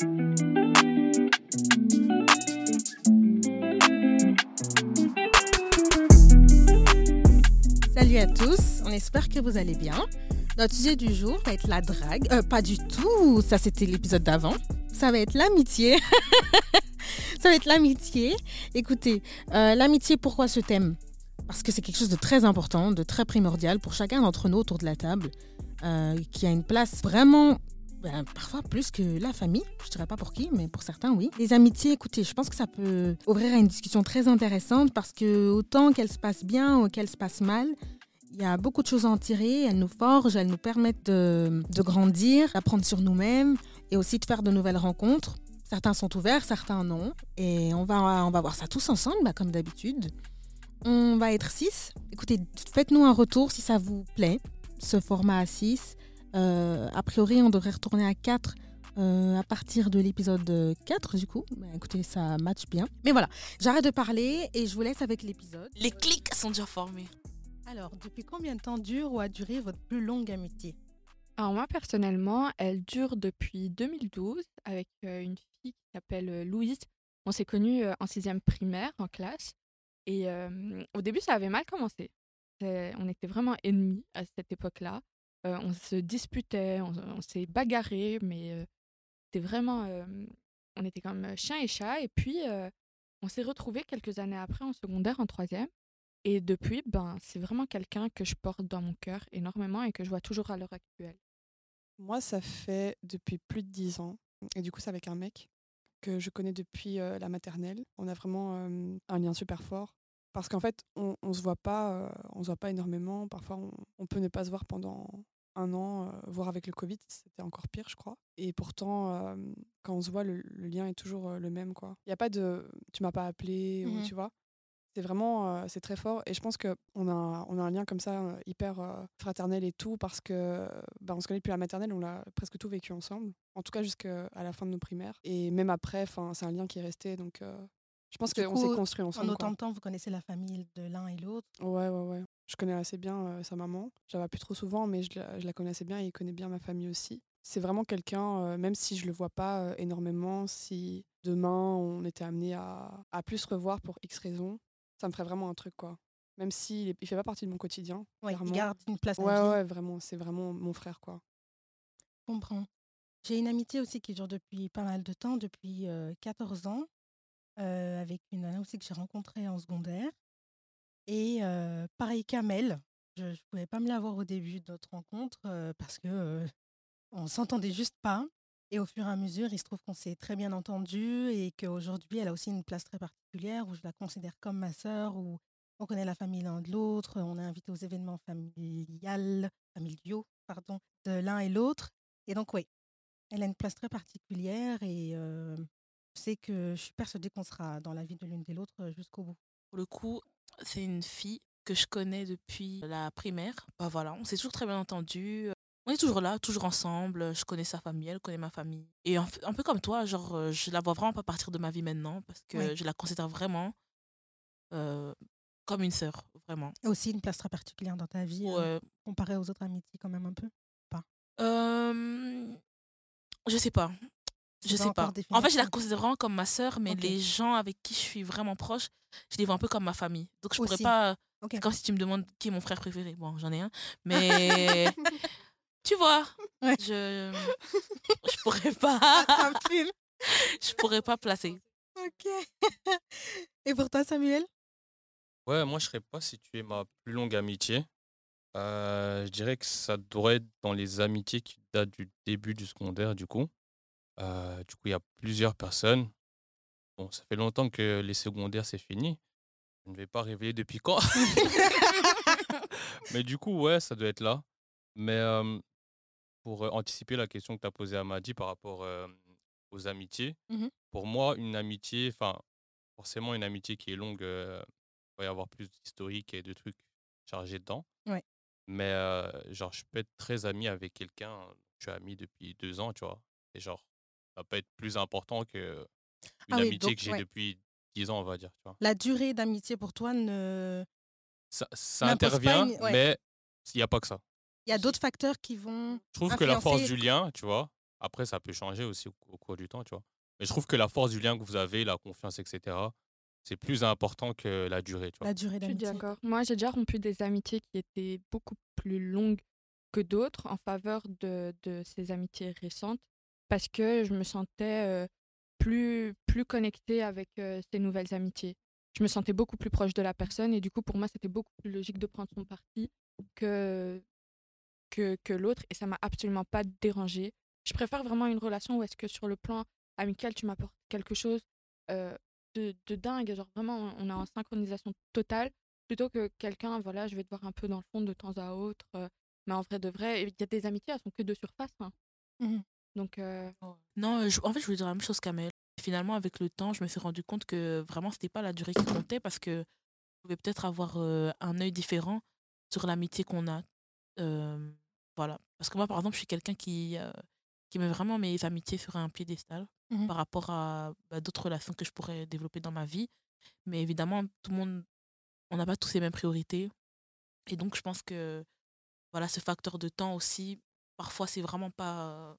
Salut à tous, on espère que vous allez bien. Notre sujet du jour va être la drague. Euh, pas du tout, ça c'était l'épisode d'avant. Ça va être l'amitié. ça va être l'amitié. Écoutez, euh, l'amitié, pourquoi ce thème? Parce que c'est quelque chose de très important, de très primordial pour chacun d'entre nous autour de la table, euh, qui a une place vraiment ben, parfois plus que la famille. Je dirais pas pour qui, mais pour certains, oui. Les amitiés, écoutez, je pense que ça peut ouvrir à une discussion très intéressante parce que autant qu'elles se passent bien ou qu'elles se passent mal, il y a beaucoup de choses à en tirer. Elles nous forgent, elles nous permettent de, de grandir, d'apprendre sur nous-mêmes et aussi de faire de nouvelles rencontres. Certains sont ouverts, certains non. Et on va, on va voir ça tous ensemble, bah, comme d'habitude. On va être six. Écoutez, faites-nous un retour si ça vous plaît, ce format à 6. Euh, a priori, on devrait retourner à 4 euh, à partir de l'épisode 4, du coup. Bah, écoutez, ça match bien. Mais voilà, j'arrête de parler et je vous laisse avec l'épisode. Les clics sont déjà formés. Alors, depuis combien de temps dure ou a duré votre plus longue amitié? Alors moi, personnellement, elle dure depuis 2012 avec euh, une fille qui s'appelle euh, Louise. On s'est connus euh, en sixième primaire, en classe. Et euh, au début, ça avait mal commencé. On était vraiment ennemis à cette époque-là. Euh, on se disputait, on, s'est bagarré, mais euh, c'était vraiment... euh, on était comme chien et chat. Et puis, on s'est retrouvés quelques années après en secondaire, en troisième. Et depuis, ben, c'est vraiment quelqu'un que je porte dans mon cœur énormément et que je vois toujours à l'heure actuelle. Moi, ça fait depuis plus de 10 ans. Et du coup, c'est avec un mec que je connais depuis la maternelle. On a vraiment un lien super fort. Parce qu'en fait, on, on se voit pas, euh, on se voit pas énormément. Parfois, on, on peut ne pas se voir pendant un an, euh, voire avec le Covid, c'était encore pire, je crois. Et pourtant, euh, quand on se voit, le, le lien est toujours euh, le même, quoi. Il n'y a pas de, tu m'as pas appelé, ou tu vois. C'est vraiment, c'est très fort. Et je pense qu'on a, on a un lien comme ça, hyper fraternel et tout, parce que bah, on se connaît depuis la maternelle, on a presque tout vécu ensemble. En tout cas, jusqu'à la fin de nos primaires. Et même après, 'fin, c'est un lien qui est resté. Donc, je pense qu'on s'est construit En ensemble. quoi. autant de temps, vous connaissez la famille de l'un et l'autre? Ouais, ouais, ouais. Je connais assez bien euh, sa maman. Je la vois plus trop souvent, mais je la, je la connais assez bien et il connaît bien ma famille aussi. C'est vraiment quelqu'un, euh, même si je le vois pas euh, énormément, si demain on était amené à, à plus se revoir pour X raisons, ça me ferait vraiment un truc, quoi. Même s'il est- il fait pas partie de mon quotidien. Ouais, il garde une place en Ouais, ouais, vraiment. C'est vraiment mon frère, quoi. Je comprends. J'ai une amitié aussi qui dure depuis pas mal de temps, depuis euh, 14 ans, euh, avec une nana aussi que j'ai rencontrée en secondaire. Et euh, pareil qu'Amel, je ne pouvais pas me l'avoir au début de notre rencontre euh, parce que on s'entendait juste pas. Et au fur et à mesure, il se trouve qu'on s'est très bien entendu et qu'aujourd'hui, elle a aussi une place très particulière où je la considère comme ma sœur, où on connaît la famille l'un de l'autre, on est invité aux événements familiaux, pardon, de l'un et l'autre. Et donc, oui, elle a une place très particulière et je sais que je suis persuadée qu'on sera dans la vie de l'une et l'autre jusqu'au bout. Pour le coup, c'est une fille que je connais depuis la primaire. Bah voilà, on s'est toujours très bien entendu. On est toujours là, toujours ensemble. Je connais sa famille, elle connaît ma famille. Et un, un peu comme toi, genre, je la vois vraiment pas partir de ma vie maintenant parce que je la considère vraiment euh, comme une sœur, vraiment. Et aussi une place très particulière dans ta vie, hein, comparée aux autres amitiés quand même un peu. Euh, je sais pas. Je pas sais pas. En fait, je la considère vraiment comme ma sœur, mais les gens avec qui je suis vraiment proche, je les vois un peu comme ma famille. Donc, je pourrais Aussi. pas. Ok. C'est comme si tu me demandes qui est mon frère préféré. Bon, j'en ai un. Mais tu vois, Ouais. je je pourrais pas fume. je pourrais pas placer. Ok. Et pour toi, Samuel? Ouais, moi, je serais pas situé ma plus longue amitié. Euh, je dirais que ça devrait être dans les amitiés qui datent du début du secondaire, du coup. Euh, du coup, il y a plusieurs personnes. Bon, ça fait longtemps que les secondaires, c'est fini. Je ne vais pas révéler depuis quand. Mais du coup, ouais, ça doit être là. Mais euh, pour anticiper la question que tu as posée à Madi par rapport euh, aux amitiés, Mhm. pour moi, une amitié, enfin, forcément, une amitié qui est longue, il va y avoir plus d'historique et de trucs chargés dedans. Ouais. Mais genre, je peux être très ami avec quelqu'un, je suis ami depuis deux ans, tu vois. Et genre, ça peut être plus important que une Ah oui, amitié donc, que j'ai ouais. depuis dix ans, on va dire, tu vois? La durée d'amitié pour toi, ne... Ça, intervient, une- ouais. mais il n'y a pas que ça. il y a d'autres facteurs qui vont. Je trouve que la force du lien, tu vois, Après, ça peut changer aussi au, au cours du temps, tu vois? Mais je trouve que la force du lien que vous avez, la confiance, etc., c'est plus important que la durée, tu vois? La durée Je suis d'amitié. d'accord. Moi, j'ai déjà rompu des amitiés qui étaient beaucoup plus longues que d'autres en faveur de, de ces amitiés récentes parce que je me sentais plus, plus connectée avec ces nouvelles amitiés. Je me sentais beaucoup plus proche de la personne et du coup, pour moi, c'était beaucoup plus logique de prendre son parti que, que, que l'autre et ça m'a absolument pas dérangé. Je préfère vraiment une relation où est-ce que sur le plan amical, tu m'apportes quelque chose de, de dingue, genre vraiment, on est en synchronisation totale plutôt que quelqu'un, voilà, je vais te voir un peu dans le fond de temps à autre. mais en vrai de vrai, il y a des amitiés, elles sont que de surface. hein. Mhm. Donc, euh, Non, je- en fait, je voulais dire la même chose qu'Amel. Finalement, avec le temps, je me suis rendu compte que vraiment, c'était pas la durée qui comptait parce que je pouvais peut-être avoir euh, un œil différent sur l'amitié qu'on a. Euh, voilà. Parce que moi, par exemple, je suis quelqu'un qui, qui met vraiment mes amitiés sur un piédestal Mhm. par rapport à bah, d'autres relations que je pourrais développer dans ma vie. Mais évidemment, tout le monde, on n'a pas tous les mêmes priorités. Et donc, je pense que voilà, ce facteur de temps aussi, parfois, c'est vraiment pas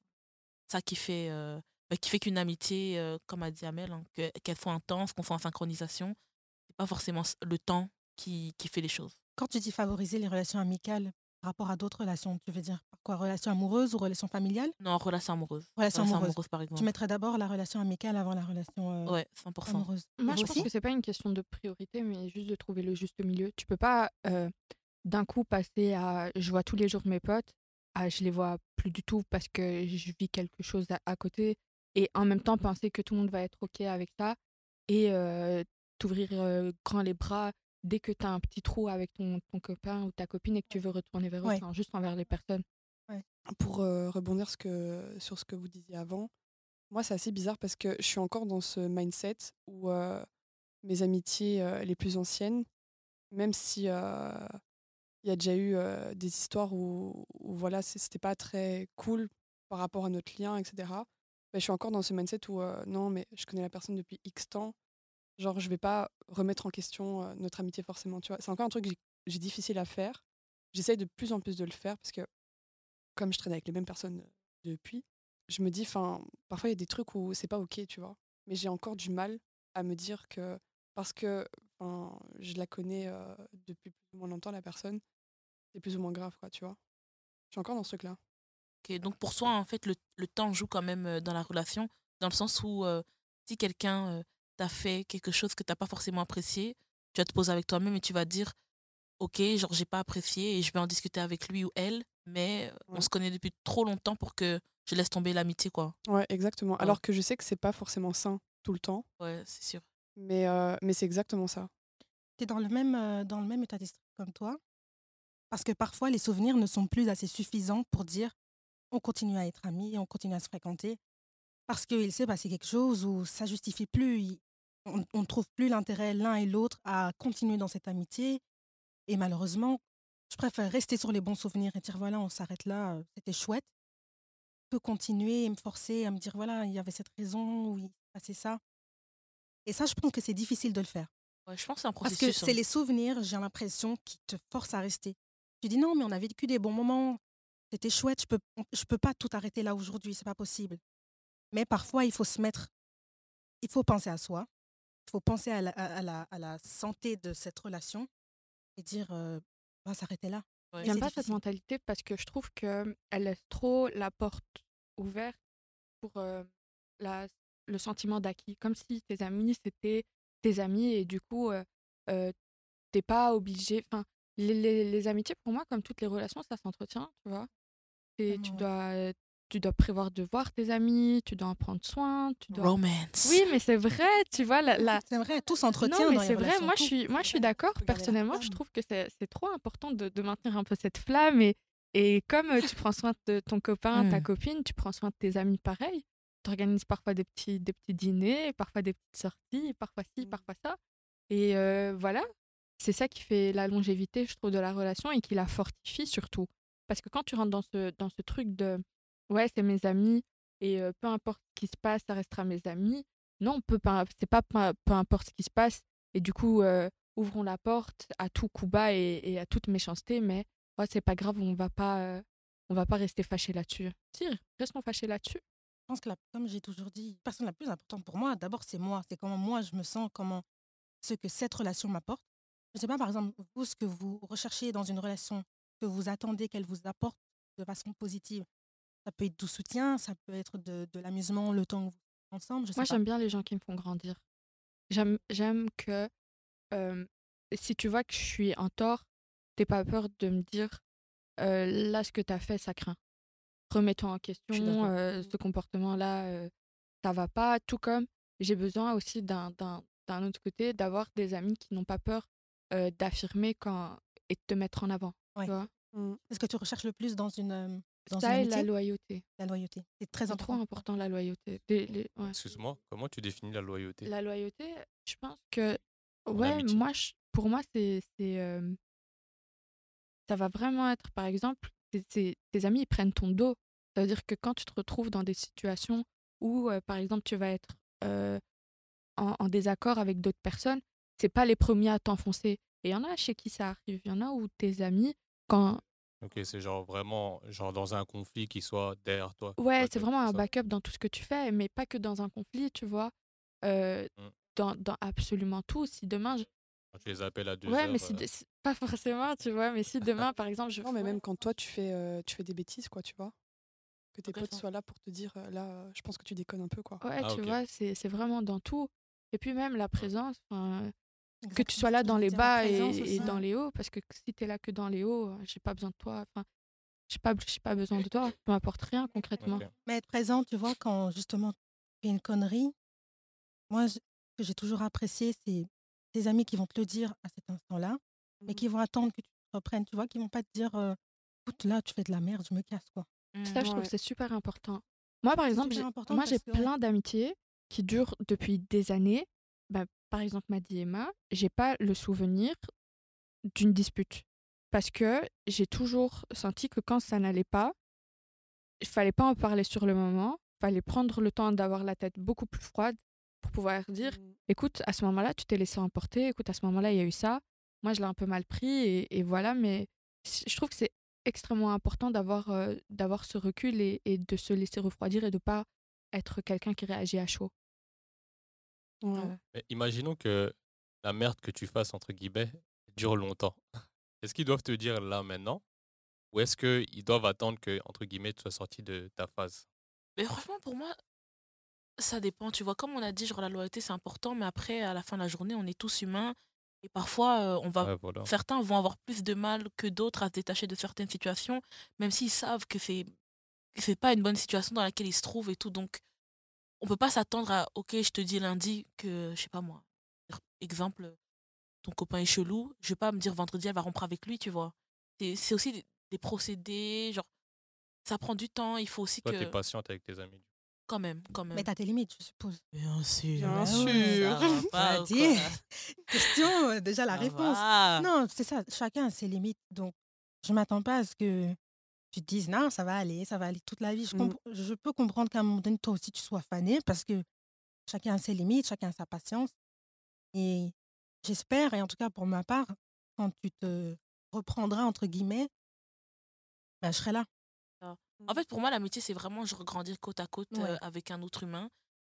ça qui fait, euh, bah, qui fait qu'une amitié, euh, comme a dit Amel, hein, que- qu'elle soit intense, qu'on soit en synchronisation, c'est pas forcément le temps qui, qui fait les choses. Quand tu dis favoriser les relations amicales par rapport à d'autres relations, tu veux dire par quoi? Relations amoureuses ou relations familiales? Non, relation amoureuse. Relation amoureuse. par exemple. Tu mettrais d'abord la relation amicale avant la relation euh, Ouais, 100%. amoureuse. moi, Vous je pense que c'est pas une question de priorité, mais juste de trouver le juste milieu. Tu peux pas euh, d'un coup passer à je vois tous les jours mes potes, à je les vois plus du tout parce que je vis quelque chose à, à côté, et en même temps penser que tout le monde va être OK avec ça et euh, t'ouvrir euh, grand les bras dès que tu as un petit trou avec ton, ton copain ou ta copine et que tu veux retourner vers eux, enfin, juste envers les personnes. Pour euh, rebondir ce que, sur ce que vous disiez avant, moi c'est assez bizarre parce que je suis encore dans ce mindset où mes amitiés les plus anciennes, même si il y a déjà eu des histoires où, où voilà c'était pas très cool par rapport à notre lien, etc. je suis encore dans ce mindset où non mais je connais la personne depuis X temps, genre je vais pas remettre en question notre amitié forcément, tu vois. C'est encore un truc que j'ai- difficile à faire. J'essaye de plus en plus de le faire parce que comme je traîne avec les mêmes personnes depuis, je me dis, enfin, parfois il y a des trucs où c'est pas ok, tu vois. Mais j'ai encore du mal à me dire que parce que je la connais depuis plus moins longtemps, la personne, c'est plus ou moins grave, quoi, tu vois. Je suis encore dans ce truc-là. Ok, donc pour soi, en fait, le, le temps joue quand même euh, dans la relation, dans le sens où euh, si quelqu'un euh, t'a fait quelque chose que t'as pas forcément apprécié, tu vas te poser avec toi-même et tu vas dire, ok, genre j'ai pas apprécié et je vais en discuter avec lui ou elle, mais on se connaît depuis trop longtemps pour que je laisse tomber l'amitié, quoi. Ouais, exactement. Ouais. Alors que je sais que c'est pas forcément sain tout le temps, Ouais, c'est sûr. mais, euh, mais c'est exactement ça. tu es dans le même, euh, dans le même état d'esprit comme toi. Parce que parfois, les souvenirs ne sont plus assez suffisants pour dire on continue à être amis, on continue à se fréquenter. Parce qu'il s'est passé quelque chose où ça justifie plus. on ne trouve plus l'intérêt l'un et l'autre à continuer dans cette amitié. Et malheureusement, je préfère rester sur les bons souvenirs et dire voilà, on s'arrête là, euh, c'était chouette, que continuer et me forcer à me dire voilà, il y avait cette raison ou il s'est passé ça. Et ça, je pense que c'est difficile de le faire. Ouais, je pense que c'est un Parce processus. que c'est hein. les souvenirs, j'ai l'impression, qui te forcent à rester. Tu dis non, mais on a vécu des bons moments, c'était chouette, je peux, je peux pas tout arrêter là aujourd'hui, c'est pas possible. Mais parfois, il faut se mettre, il faut penser à soi, il faut penser à la, à la, à la santé de cette relation et dire, euh, on va s'arrêter là. Ouais. J'aime pas cette mentalité parce que je trouve qu'elle laisse trop la porte ouverte pour euh, la, le sentiment d'acquis. Comme si tes amis, c'était tes amis et du coup, euh, euh, t'es pas obligé. Enfin, les, les, les amitiés, pour moi, comme toutes les relations, ça s'entretient, tu vois? Et tu, Vraiment, ouais. dois, tu dois prévoir de voir tes amis, tu dois en prendre soin. Tu dois... Romance. Oui, mais c'est vrai, tu vois, la, la, C'est vrai, tout s'entretient non, mais c'est vrai, moi je suis, moi, je suis d'accord. Personnellement, je trouve que c'est c'est trop important de, de maintenir un peu cette flamme. Et, et comme tu prends soin de ton copain, ta Mm. copine, tu prends soin de tes amis pareil. Tu organises parfois des petits, des petits dîners, parfois des petites sorties, parfois ci, Mm. parfois ça. Et euh, voilà, c'est ça qui fait la longévité, je trouve, de la relation et qui la fortifie surtout. Parce que quand tu rentres dans ce, dans ce truc de ouais, c'est mes amis et peu importe ce qui se passe, ça restera mes amis. Non, peu, c'est pas peu, importe ce qui se passe. Et du coup, ouvrons la porte à tout coup bas et, à toute méchanceté, mais ouais, c'est pas grave, on va pas, on va pas rester fâché là-dessus. Si, restons fâchés là-dessus. pense que, la, comme j'ai toujours dit, la personne la plus importante pour moi, d'abord, c'est moi. C'est comment moi je me sens, comment ce que cette relation m'apporte. Je ne sais pas, par exemple, vous, ce que vous recherchez dans une relation, que vous attendez qu'elle vous apporte de façon positive. Ça peut être du soutien, ça peut être de, de l'amusement, le temps que vous êtes ensemble. Je sais Moi, j'aime bien les gens qui me font grandir. J'aime, j'aime que euh, si tu vois que je suis en tort, t'aies pas peur de me dire euh, là, ce que tu as fait, ça craint. Remets-toi en question, euh, ce comportement-là, euh, ça va pas. Tout comme j'ai besoin aussi d'un, d'un, d'un autre côté d'avoir des amis qui n'ont pas peur euh, d'affirmer quand et de te mettre en avant. Ouais. Tu vois? Mm. C'est ce que tu recherches le plus dans une, dans une ça et la loyauté. La loyauté. C'est très C'est trop important. important la loyauté. Les- les- ouais. Excuse-moi, comment tu définis la loyauté? La loyauté, je pense que ouais, moi, je- pour moi, c'est, c'est, euh, ça va vraiment être, par exemple, c'est- c'est- tes amis ils prennent ton dos. Ça veut dire que quand tu te retrouves dans des situations où, euh, par exemple, tu vas être euh, en, en désaccord avec d'autres personnes, c'est pas les premiers à t'enfoncer. Et il y en a chez qui ça arrive. Il y en a où tes amis, quand Ok, c'est genre vraiment genre dans un conflit qui soit derrière toi. Ouais, backup, c'est vraiment un ça? backup dans tout ce que tu fais, mais pas que dans un conflit, tu vois? Euh, Mm. dans, dans absolument tout. Si demain, je- Quand tu les appelles à deux Ouais, heures. mais si, euh, si- pas forcément, tu vois, mais si demain, par exemple, je. Non, mais même quand toi, tu fais, euh, tu fais des bêtises, quoi, tu vois? Que tes potes soient là pour te dire, euh, là, je pense que tu déconnes un peu, quoi. Ouais, Ah, tu vois, c'est c'est vraiment dans tout. Et puis même la présence, que tu sois là dans les bas et, dans les hauts, parce que si t'es là que dans les hauts, j'ai pas besoin de toi. Enfin, j'ai pas, j'ai pas besoin de toi. Tu m'apportes rien concrètement. Mais être présent, tu vois, quand justement tu fais une connerie, moi, ce que j'ai toujours apprécié, c'est tes amis qui vont te le dire à cet instant-là, mais Mhm. qui vont attendre que tu te reprennes, tu vois, qui vont pas te dire, euh, écoute, là, tu fais de la merde, je me casse, quoi. Mm. Ça, je trouve Ouais. que c'est super important. Moi, par exemple, moi, j'ai plein d'amitiés qui durent depuis des années. Bah, par exemple, m'a dit Emma, j'ai pas le souvenir d'une dispute. Parce que j'ai toujours senti que quand ça n'allait pas, il fallait pas en parler sur le moment. fallait prendre le temps d'avoir la tête beaucoup plus froide pour pouvoir dire Mm. écoute, à ce moment-là, tu t'es laissé emporter. Écoute, à ce moment-là, il y a eu ça. Moi, je l'ai un peu mal pris et, et voilà. Mais je trouve que c'est extrêmement important d'avoir euh, d'avoir ce recul et, et de se laisser refroidir et de pas être quelqu'un qui réagit à chaud. Ouais. Mais imaginons que la merde que tu fasses, entre guillemets, dure longtemps. Est-ce qu'ils doivent te dire là maintenant? Ou est-ce qu'ils doivent attendre que, entre guillemets, tu sois sorti de ta phase? Mais franchement, pour moi, ça dépend. Tu vois, comme on a dit, genre la loyauté, c'est important, mais après, à la fin de la journée, on est tous humains. Et parfois, euh, on va Ouais, voilà. certains vont avoir plus de mal que d'autres à se détacher de certaines situations, même s'ils savent que c'est que c'est pas une bonne situation dans laquelle ils se trouvent et tout. Donc, on peut pas s'attendre à OK, je te dis lundi que je sais pas moi. Exemple, ton copain est chelou, je vais pas me dire vendredi elle va rompre avec lui, tu vois. C'est c'est aussi des, des procédés, genre ça prend du temps, il faut aussi Toi, que t'es patiente avec tes amis. quand même, quand même. Mais t'as tes limites, je suppose. Bien sûr. Bien sûr. pas Bah, dis. quoi? Question, euh, déjà la Ça réponse. va. Non, c'est ça, chacun a ses limites. Donc, je m'attends pas à ce que tu te dises, non, ça va aller, ça va aller toute la vie. Je, Mm. je peux comprendre qu'à un moment donné, toi aussi, tu sois fané parce que chacun a ses limites, chacun a sa patience. Et j'espère, et en tout cas pour ma part, quand tu te reprendras, entre guillemets, ben, je serai là. En fait, pour moi, l'amitié, c'est vraiment genre grandir côte à côte euh, avec un autre humain.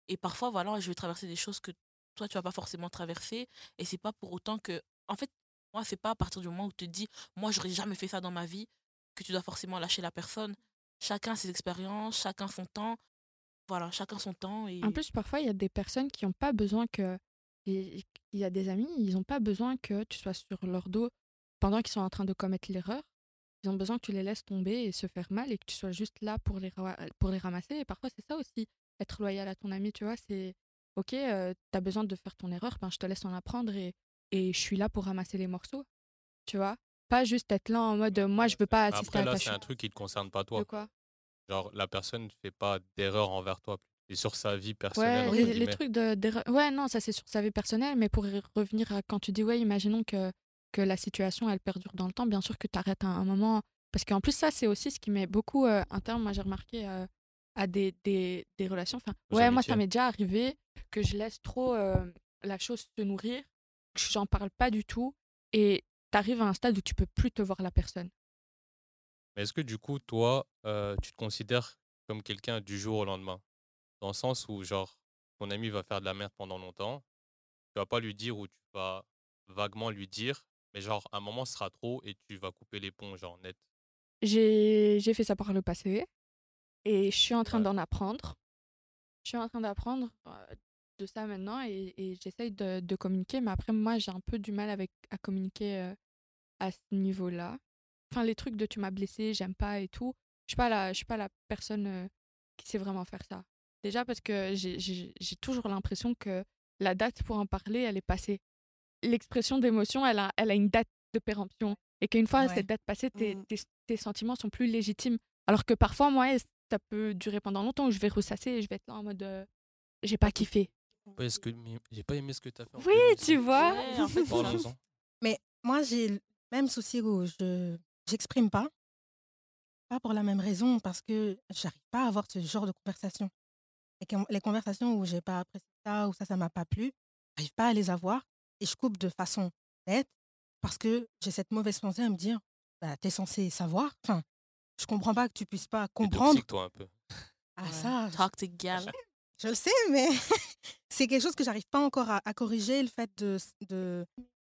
Et parfois, voilà, je vais traverser des choses que toi, tu vas pas forcément traverser. Et c'est pas pour autant que. En fait, moi, c'est pas à partir du moment où tu te dis, moi, j'aurais jamais fait ça dans ma vie, que tu dois forcément lâcher la personne. Chacun ses expériences, chacun son temps. Voilà, chacun son temps. Et... En plus, parfois, il y a des personnes qui n'ont pas besoin que. Il y a des amis, ils n'ont pas besoin que tu sois sur leur dos pendant qu'ils sont en train de commettre l'erreur. Ils ont besoin que tu les laisses tomber et se faire mal et que tu sois juste là pour les, pour les ramasser. Et parfois, c'est ça aussi, être loyal à ton ami, tu vois. C'est OK, tu as besoin de faire ton erreur, ben, je te laisse en apprendre et, et je suis là pour ramasser les morceaux, tu vois. Pas juste être là en mode moi, je veux pas assister Après, à là, ta c'est un truc qui te concerne pas De toi. quoi? Genre, la personne ne fait pas d'erreur envers toi. C'est sur sa vie personnelle. Ouais, les, trucs de, Ouais, non, ça c'est sur sa vie personnelle, mais pour revenir à quand tu dis, ouais, imaginons que, que la situation elle perdure dans le temps, bien sûr que tu arrêtes un, un moment. Parce qu'en plus, ça, c'est aussi ce qui met beaucoup euh, un terme, moi j'ai remarqué, euh, à des, des, des relations. Enfin, ouais, moi ça m'est déjà arrivé que je laisse trop euh, la chose se nourrir, que j'en parle pas du tout, et tu arrives à un stade où tu peux plus te voir la personne. Mais est-ce que du coup, toi, euh, tu te considères comme quelqu'un du jour au lendemain? Dans le sens où, genre, ton ami va faire de la merde pendant longtemps. Tu vas pas lui dire ou tu vas vaguement lui dire, mais genre, à un moment, ce sera trop et tu vas couper les ponts, genre, net? J'ai j'ai fait ça par le passé et je suis en train Ouais. d'en apprendre. Je suis en train d'apprendre euh, de ça maintenant et, et j'essaye de, de communiquer, mais après, moi, j'ai un peu du mal avec, à communiquer euh, à ce niveau-là. Enfin, les trucs de tu m'as blessé, j'aime pas et tout. Je suis pas la, je suis pas la personne euh, qui sait vraiment faire ça. Déjà parce que j'ai- toujours l'impression que la date pour en parler, elle est passée. L'expression d'émotion, elle a, elle a une date de péremption. Et qu'une fois Ouais. cette date passée, tes, Mhm. tes, tes sentiments sont plus légitimes. Alors que parfois, moi, ça peut durer pendant longtemps où je vais ressasser et je vais être là en mode euh, j'ai pas kiffé. Ouais, est-ce que mais j'ai pas aimé ce que tu as fait. en Oui, 2005. tu vois. Ouais, en fait. Mais moi, j'ai le même souci où je j'exprime pas. Pas pour la même raison, parce que j'arrive pas à avoir ce genre de conversation. Et que les conversations où j'ai pas apprécié ça ou ça, ça m'a pas plu, j'arrive pas à les avoir et je coupe de façon nette parce que j'ai cette mauvaise pensée à me dire, bah, t'es censé savoir. Enfin, je comprends pas que tu puisses pas comprendre. toxique, toi, un peu. Ah Ouais. ça, Toxic gal. je le sais, mais c'est quelque chose que j'arrive pas encore à, à corriger, le fait de de-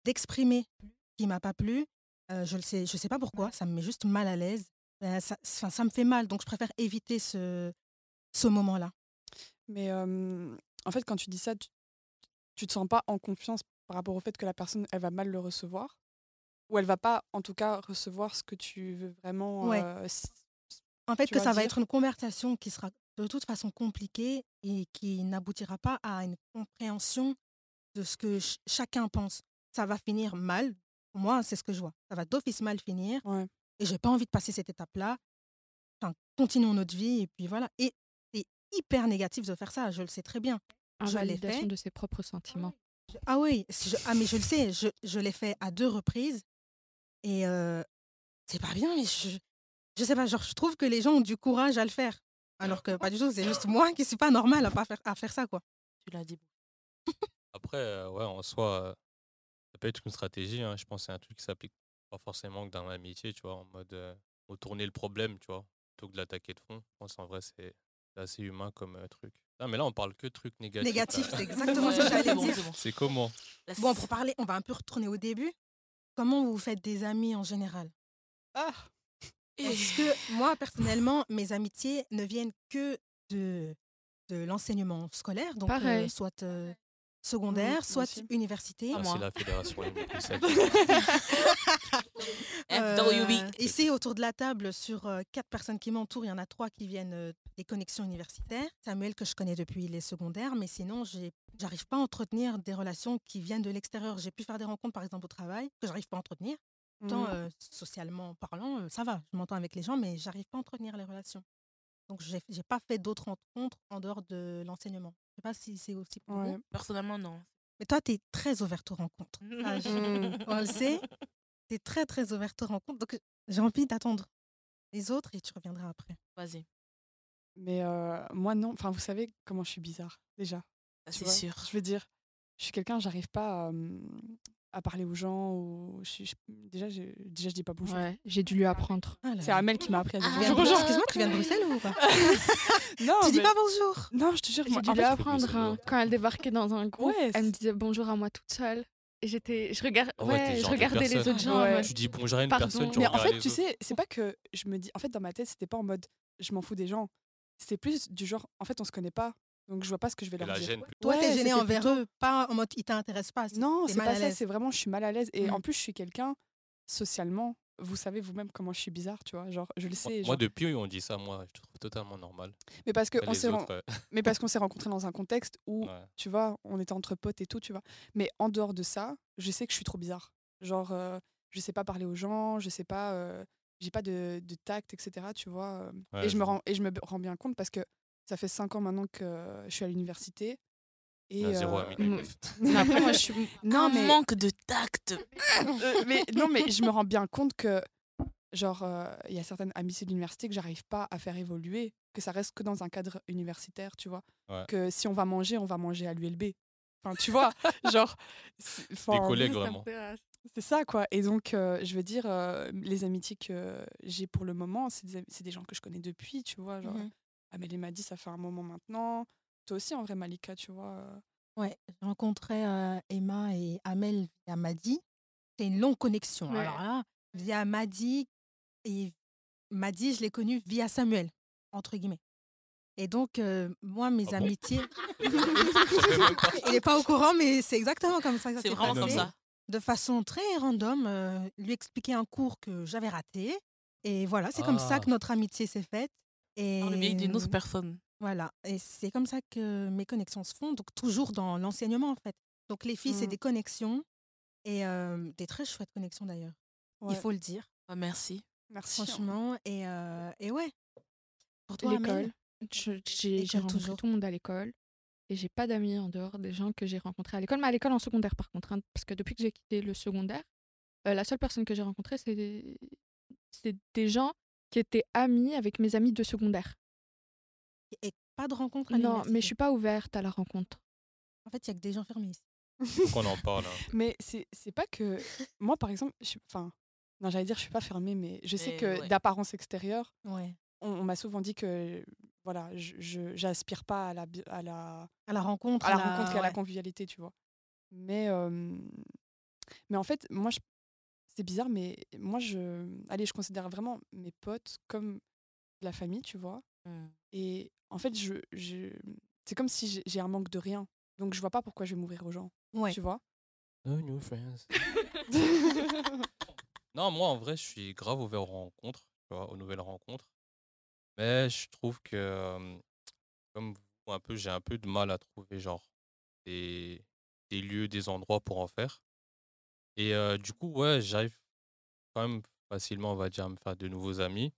d'exprimer ce qui m'a pas plu. Euh, je le sais, je sais pas pourquoi, ça me met juste mal à l'aise. Euh, ça, me fait mal, donc je préfère éviter ce, ce moment-là. Mais euh, en fait, quand tu dis ça, tu, tu te sens pas en confiance par rapport au fait que la personne, elle va mal le recevoir? Ou elle va pas, en tout cas, recevoir ce que tu veux vraiment Ouais. En fait, que ça va être une conversation qui sera de toute façon compliquée et qui n'aboutira pas à une compréhension de ce que ch- chacun pense. Ça va finir mal. Moi, c'est ce que je vois. Ça va d'office mal finir. Ouais. Et j'ai pas envie de passer cette étape-là. Enfin, continuons notre vie et puis voilà. Et c'est hyper négatif de faire ça, je le sais très bien. Je l'ai Invalidation fait. de ses propres sentiments. Je- Ah oui, je- ah mais je le sais, je, je l'ai fait à deux reprises et euh, c'est pas bien, mais je, je sais pas, genre je trouve que les gens ont du courage à le faire, alors que pas du tout, c'est juste moi qui suis pas normale à pas faire à faire ça quoi. Tu l'as dit. Après, euh, ouais, en soi, euh, ça peut être une stratégie. hein. Je pense que c'est un truc qui s'applique pas forcément que dans l'amitié, tu vois, en mode euh, retourner le problème, tu vois, plutôt que de l'attaquer de fond. Je pense en vrai, c'est assez humain comme euh, truc. Non, mais là, on parle que de trucs négatifs. Négatif, c'est exactement ce que j'allais dire. c'est comment? Bon, pour parler, on va un peu retourner au début. Comment vous vous faites des amis en général? Ah Parce que moi, personnellement, mes amitiés ne viennent que de, de l'enseignement scolaire, donc euh, soit euh, secondaire, soit aussi. université. Ah, moi. la fédération. Euh, ici, autour de la table, sur euh, quatre personnes qui m'entourent, il y en a trois qui viennent euh, des connexions universitaires. Samuel, que je connais depuis les secondaires, mais sinon, j'ai- j'arrive pas à entretenir des relations qui viennent de l'extérieur. J'ai pu faire des rencontres, par exemple, au travail, que j'arrive pas à entretenir. Euh, socialement parlant, euh, ça va, je m'entends avec les gens, mais j'arrive pas à entretenir les relations. Donc, j'ai j'ai pas fait d'autres rencontres en dehors de l'enseignement. Je sais pas si c'est aussi pour Ouais. vous. Personnellement, non. Mais toi, tu es très ouverte aux rencontres. Ça, je- Mm. on le sait. Tu es très, très ouverte aux rencontres. Donc, j'ai envie d'attendre les autres et tu reviendras après. Vas-y, Mais euh, moi, non. Enfin, vous savez comment je suis bizarre, déjà. tu c'est sûr. Je veux dire, je suis quelqu'un, j'arrive pas à, hum, à parler aux gens. Ou je suis- je- déjà, je, déjà, je dis pas bonjour. Ouais, j'ai dû lui apprendre. Ah C'est. Amel qui m'a appris à dire Ah, de- bonjour. Excuse-moi, tu viens de Bruxelles ou pas Non, Tu dis mais- pas bonjour Non, je te jure. J'ai dû lui apprendre hein, quand elle débarquait dans un groupe. Ouais, elle me c'est- disait bonjour à moi toute seule. Et j'étais, je, regard... Ah ouais, ouais, je regardais les autres gens. Ouais. Tu dis bonjour à une Pardon. personne, tu Mais en fait, tu autres. sais, c'est pas que je me dis. En fait, dans ma tête, c'était pas en mode je m'en fous des gens. C'était plus du genre, en fait, on se connaît pas. Donc, je vois pas ce que je vais leur la dire. gêne plus. Toi, Ouais, t'es gêné c'était envers plutôt- eux, pas en mode ils t'intéressent pas. Non, c'est mal pas à ça. l'aise. C'est vraiment, je suis mal à l'aise. Et en plus, je suis quelqu'un, socialement, vous savez vous-même comment je suis bizarre, tu vois. Genre, je le Moi, sais. moi, genre. depuis, on dit ça, moi, je te trouve totalement normal. Mais parce que Mais on les s'est autres, mais parce qu'on s'est rencontrés dans un contexte où, ouais. tu vois, on était entre potes et tout, tu vois. Mais en dehors de ça, je sais que je suis trop bizarre. Genre, euh, je sais pas parler aux gens, je sais pas, euh, j'ai pas de, de tact, etc. Tu vois. euh, Ouais, et, je me rends, et je me rends bien compte parce que ça fait cinq ans maintenant que je suis à l'université. Et, Un zéro euh, mm. Mais après, moi, je suis. non, Un mais, manque de tact. euh, mais non, mais je me rends bien compte que, genre, euh, il y a certaines amitiés de l'université que j'arrive pas à faire évoluer, que ça reste que dans un cadre universitaire, tu vois? Ouais. Que si on va manger, on va manger à l'ULB. Enfin, tu vois, genre. c'est- Des collègues, vraiment. C'est ça, quoi. Et donc, euh, je veux dire, euh, les amitiés que j'ai pour le moment, c'est des, am- c'est des gens que je connais depuis, tu vois. Genre, Mhm. Amélie m'a dit, ça fait un moment maintenant. toi aussi, en vrai, Malika, tu vois. Ouais, j'ai rencontré euh, Emma et Amel via Madi. C'est une longue connexion. Ouais. Alors là, via Madi, et Madi, je l'ai connu via Samuel, entre guillemets. Et donc, euh, moi, mes Ah amitiés. Il n'est pas au courant, mais c'est exactement comme ça que ça C'est s'est vraiment comme passé. ça. De façon très random, euh, lui expliquer un cours que j'avais raté. Et voilà, c'est comme ça Ah. que notre amitié s'est faite. Et Par le biais d'une autre personne. voilà, et c'est comme ça que mes connexions se font, donc toujours dans l'enseignement en fait. Donc les filles, c'est Mhm. des connexions et euh, des très chouettes connexions d'ailleurs, ouais. il faut le dire, Ah, merci. Merci. hein. franchement. Et, euh, et ouais, pour toi, L'école. J'ai rencontré tout le monde à l'école. Et j'ai pas d'amis en dehors des gens que j'ai rencontrés à l'école, mais à l'école en secondaire par contre. hein, parce que depuis que j'ai quitté le secondaire, euh, la seule personne que j'ai rencontrée, c'est des... c'est des gens qui étaient amis avec mes amis de secondaire. Et pas de rencontre à Non, mais je suis pas ouverte à la rencontre. En fait, il y a que des gens fermés ici. Faut qu'on en parle. hein. Mais c'est c'est pas que. Moi, par exemple, je suis- enfin. Non, j'allais dire, je suis pas fermée, mais je sais que ouais. d'apparence extérieure, Ouais. on, on m'a souvent dit que voilà, je j'aspire pas à la, à la, À la rencontre. à la rencontre et à la convivialité, tu vois. Mais, euh, mais en fait, moi, je- c'est bizarre, mais moi, je, allez, je considère vraiment mes potes comme de la famille, tu vois? Hmm. Et en fait, je, je, c'est comme si j'ai- un manque de rien. Donc, je vois pas pourquoi je vais m'ouvrir aux gens, Ouais. tu vois? No new friends. Non, moi, en vrai, je suis grave ouvert aux rencontres, tu vois, aux nouvelles rencontres. Mais je trouve que, comme vous, un peu, j'ai un peu de mal à trouver, genre, des, des lieux, des endroits pour en faire. Et euh, du coup, ouais, j'arrive quand même facilement, on va dire, à me faire de nouveaux amis.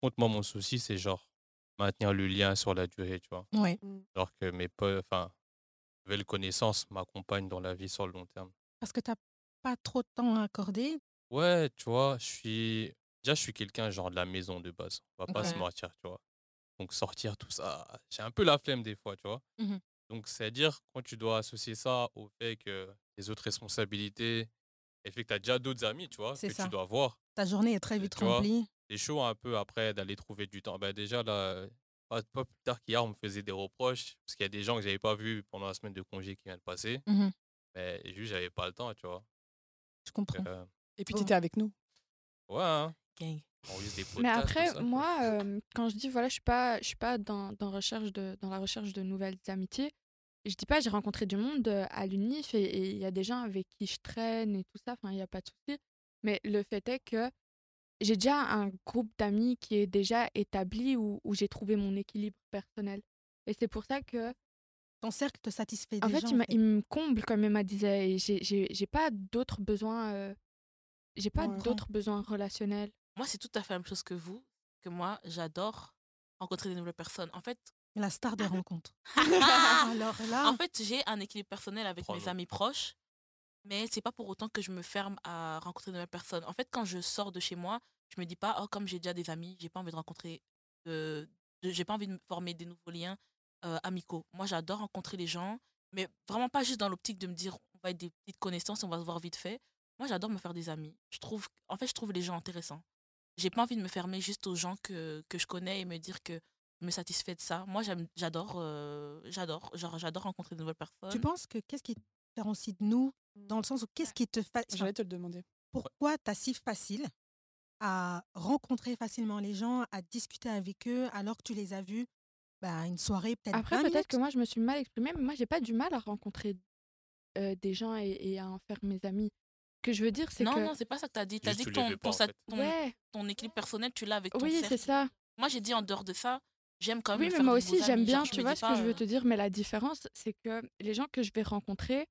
Par contre, moi, mon souci, c'est genre maintenir le lien sur la durée, tu vois? Ouais. Genre que mes potes, enfin, nouvelles connaissances m'accompagnent dans la vie sur le long terme. Parce que tu n'as pas trop de temps à accorder? Ouais, tu vois, je suis. Déjà, je suis quelqu'un genre de la maison de base. On va pas se mentir, tu vois? Donc, sortir, tout ça, j'ai un peu la flemme des fois, tu vois? Mhm. Donc, c'est-à-dire, quand tu dois associer ça au fait que les autres responsabilités, et fait que tu as déjà d'autres amis, tu vois, C'est que ça. tu dois voir, Ta journée est très vite tu remplie. c'est chaud un peu après d'aller trouver du temps. Bah, déjà, là, pas, pas plus tard qu'hier, on me faisait des reproches, parce qu'il y a des gens que j'avais pas vus pendant la semaine de congé qui vient de passer. Mhm. Mais juste, j'avais pas le temps, tu vois. Je comprends. Euh, Et puis, tu étais avec nous. ouais, hein, Gang. Mais après, ça, moi, euh, quand je dis voilà, je suis pas, je suis pas dans, dans, recherche de, dans la recherche de nouvelles amitiés. Je dis pas, j'ai rencontré du monde euh, à l'UNIF et il y a des gens avec qui je traîne et tout ça. Enfin, il y a pas de souci. Mais le fait est que j'ai déjà un groupe d'amis qui est déjà établi où, où j'ai trouvé mon équilibre personnel. Et c'est pour ça que, Ton cercle te satisfait en déjà. fait, il, m'a- il me comble, comme Emma disait. Et j'ai- pas d'autres besoins. euh, j'ai pas Ouais. d'autres besoins relationnels. Moi, c'est tout à fait la même chose que vous. Que moi, j'adore rencontrer des nouvelles personnes. En fait, La star des rencontres. Ah Alors là, en fait, j'ai un équilibre personnel avec Trois mes jours. amis proches, mais c'est pas pour autant que je me ferme à rencontrer de nouvelles personnes. En fait, quand je sors de chez moi, je me dis pas, oh, comme j'ai déjà des amis, j'ai pas envie de rencontrer, euh, de, j'ai pas envie de me former des nouveaux liens euh, amicaux. Moi, j'adore rencontrer les gens, mais vraiment pas juste dans l'optique de me dire, on va être des petites connaissances, on va se voir vite fait. Moi, j'adore me faire des amis. Je trouve, en fait, je trouve les gens intéressants. J'ai pas envie de me fermer juste aux gens que, que je connais et me dire que me satisfais de ça. Moi, j'adore, euh, j'adore, genre, j'adore rencontrer de nouvelles personnes. tu penses que qu'est-ce qui te différencie de nous dans le sens où qu'est-ce qui te fait J'allais te le demander. pourquoi tu as si facile à rencontrer facilement les gens, à discuter avec eux alors que tu les as vus bah, à une soirée peut-être Après, 20 peut-être que moi, je me suis mal exprimée, mais moi, j'ai pas du mal à rencontrer euh, des gens et, et à en faire mes amis. Ce que je veux dire, c'est Non, que. non, c'est pas ça que tu as dit. Tu as dit que ton, veux pas, ton, en sa- fait. ton, ouais, ton équilibre personnel, tu l'as avec ton oui, c'est ça. Moi, j'ai dit en dehors de ça, j'aime quand même Oui, mais faire moi aussi, j'aime bien, Genre, tu vois ce que je veux te dire, mais la différence, c'est que les gens que je vais rencontrer,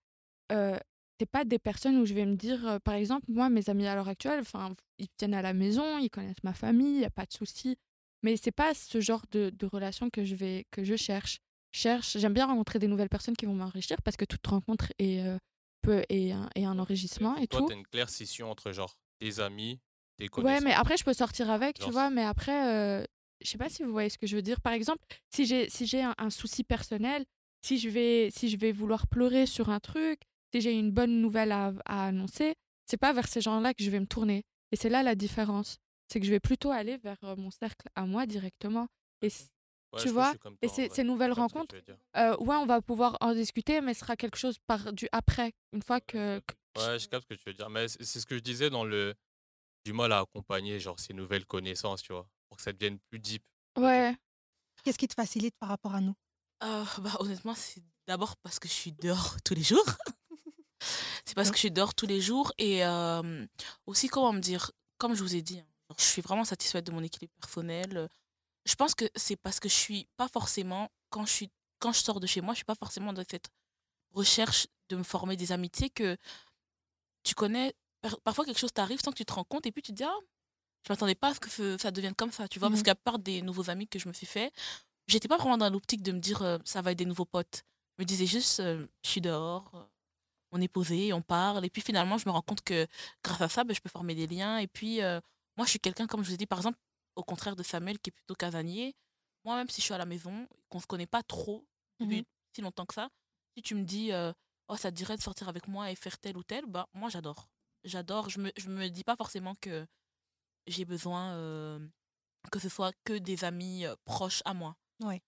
euh, c'est pas des personnes où je vais me dire, euh, par exemple, moi, mes amis à l'heure actuelle, enfin, ils viennent à la maison, ils connaissent ma famille, il n'y a pas de souci. Mais c'est pas ce genre de, de relation que je vais que je cherche. Cherche, j'aime bien rencontrer des nouvelles personnes qui vont m'enrichir parce que toute rencontre est, euh, peut, est, un, enrichissement et Toi, tout. tu as une claire scission entre genre tes amis, tes Ouais, connaissances. mais après, je peux sortir avec, tu vois, mais après, je sais pas si vous voyez ce que je veux dire. Par exemple, si j'ai si j'ai un, un souci personnel, si je vais si je vais vouloir pleurer sur un truc, si j'ai une bonne nouvelle à, à annoncer, c'est pas vers ces gens-là que je vais me tourner. Et c'est là la différence, c'est que je vais plutôt aller vers mon cercle à moi directement. Et Ouais, tu vois? Et ces, nouvelles rencontres, euh, ouais, on va pouvoir en discuter, mais ce sera quelque chose par du après, une fois que. Ouais, je capte ce que tu veux dire. Mais c'est c'est ce que je disais dans le du mal à accompagner genre ces nouvelles connaissances, tu vois, pour que ça devienne plus deep. Ouais. Qu'est-ce qui te facilite par rapport à nous? Euh, bah, honnêtement, c'est d'abord parce que je suis dehors tous les jours. c'est parce que je suis dehors tous les jours. Et euh, aussi, comment me dire, comme je vous ai dit, hein, je suis vraiment satisfaite de mon équilibre personnel. Je pense que c'est parce que je suis pas forcément, quand je, suis, quand je sors de chez moi, je suis pas forcément dans cette recherche de me former des amitiés que tu connais. par- Parfois, quelque chose t'arrive sans que tu te rends compte et puis tu te dis, ah, je m'attendais pas à ce que ça devienne comme ça, tu vois, parce Mhm. qu'à part des nouveaux amis que je me suis fait, j'étais pas vraiment dans l'optique de me dire euh, ça va être des nouveaux potes. Je me disais juste euh, je suis dehors, on est posé, on parle et puis finalement je me rends compte que grâce à ça ben, je peux former des liens et puis euh, moi je suis quelqu'un comme je vous ai dit par exemple au contraire de Samuel qui est plutôt casanier, moi même si je suis à la maison, qu'on se connaît pas trop depuis Mhm. si longtemps que ça, si tu me dis oh ça te dirait de sortir avec moi et faire tel ou tel, bah moi j'adore. J'adore, je me je me dis pas forcément que j'ai besoin euh, que ce soit que des amis proches à moi. Ouais.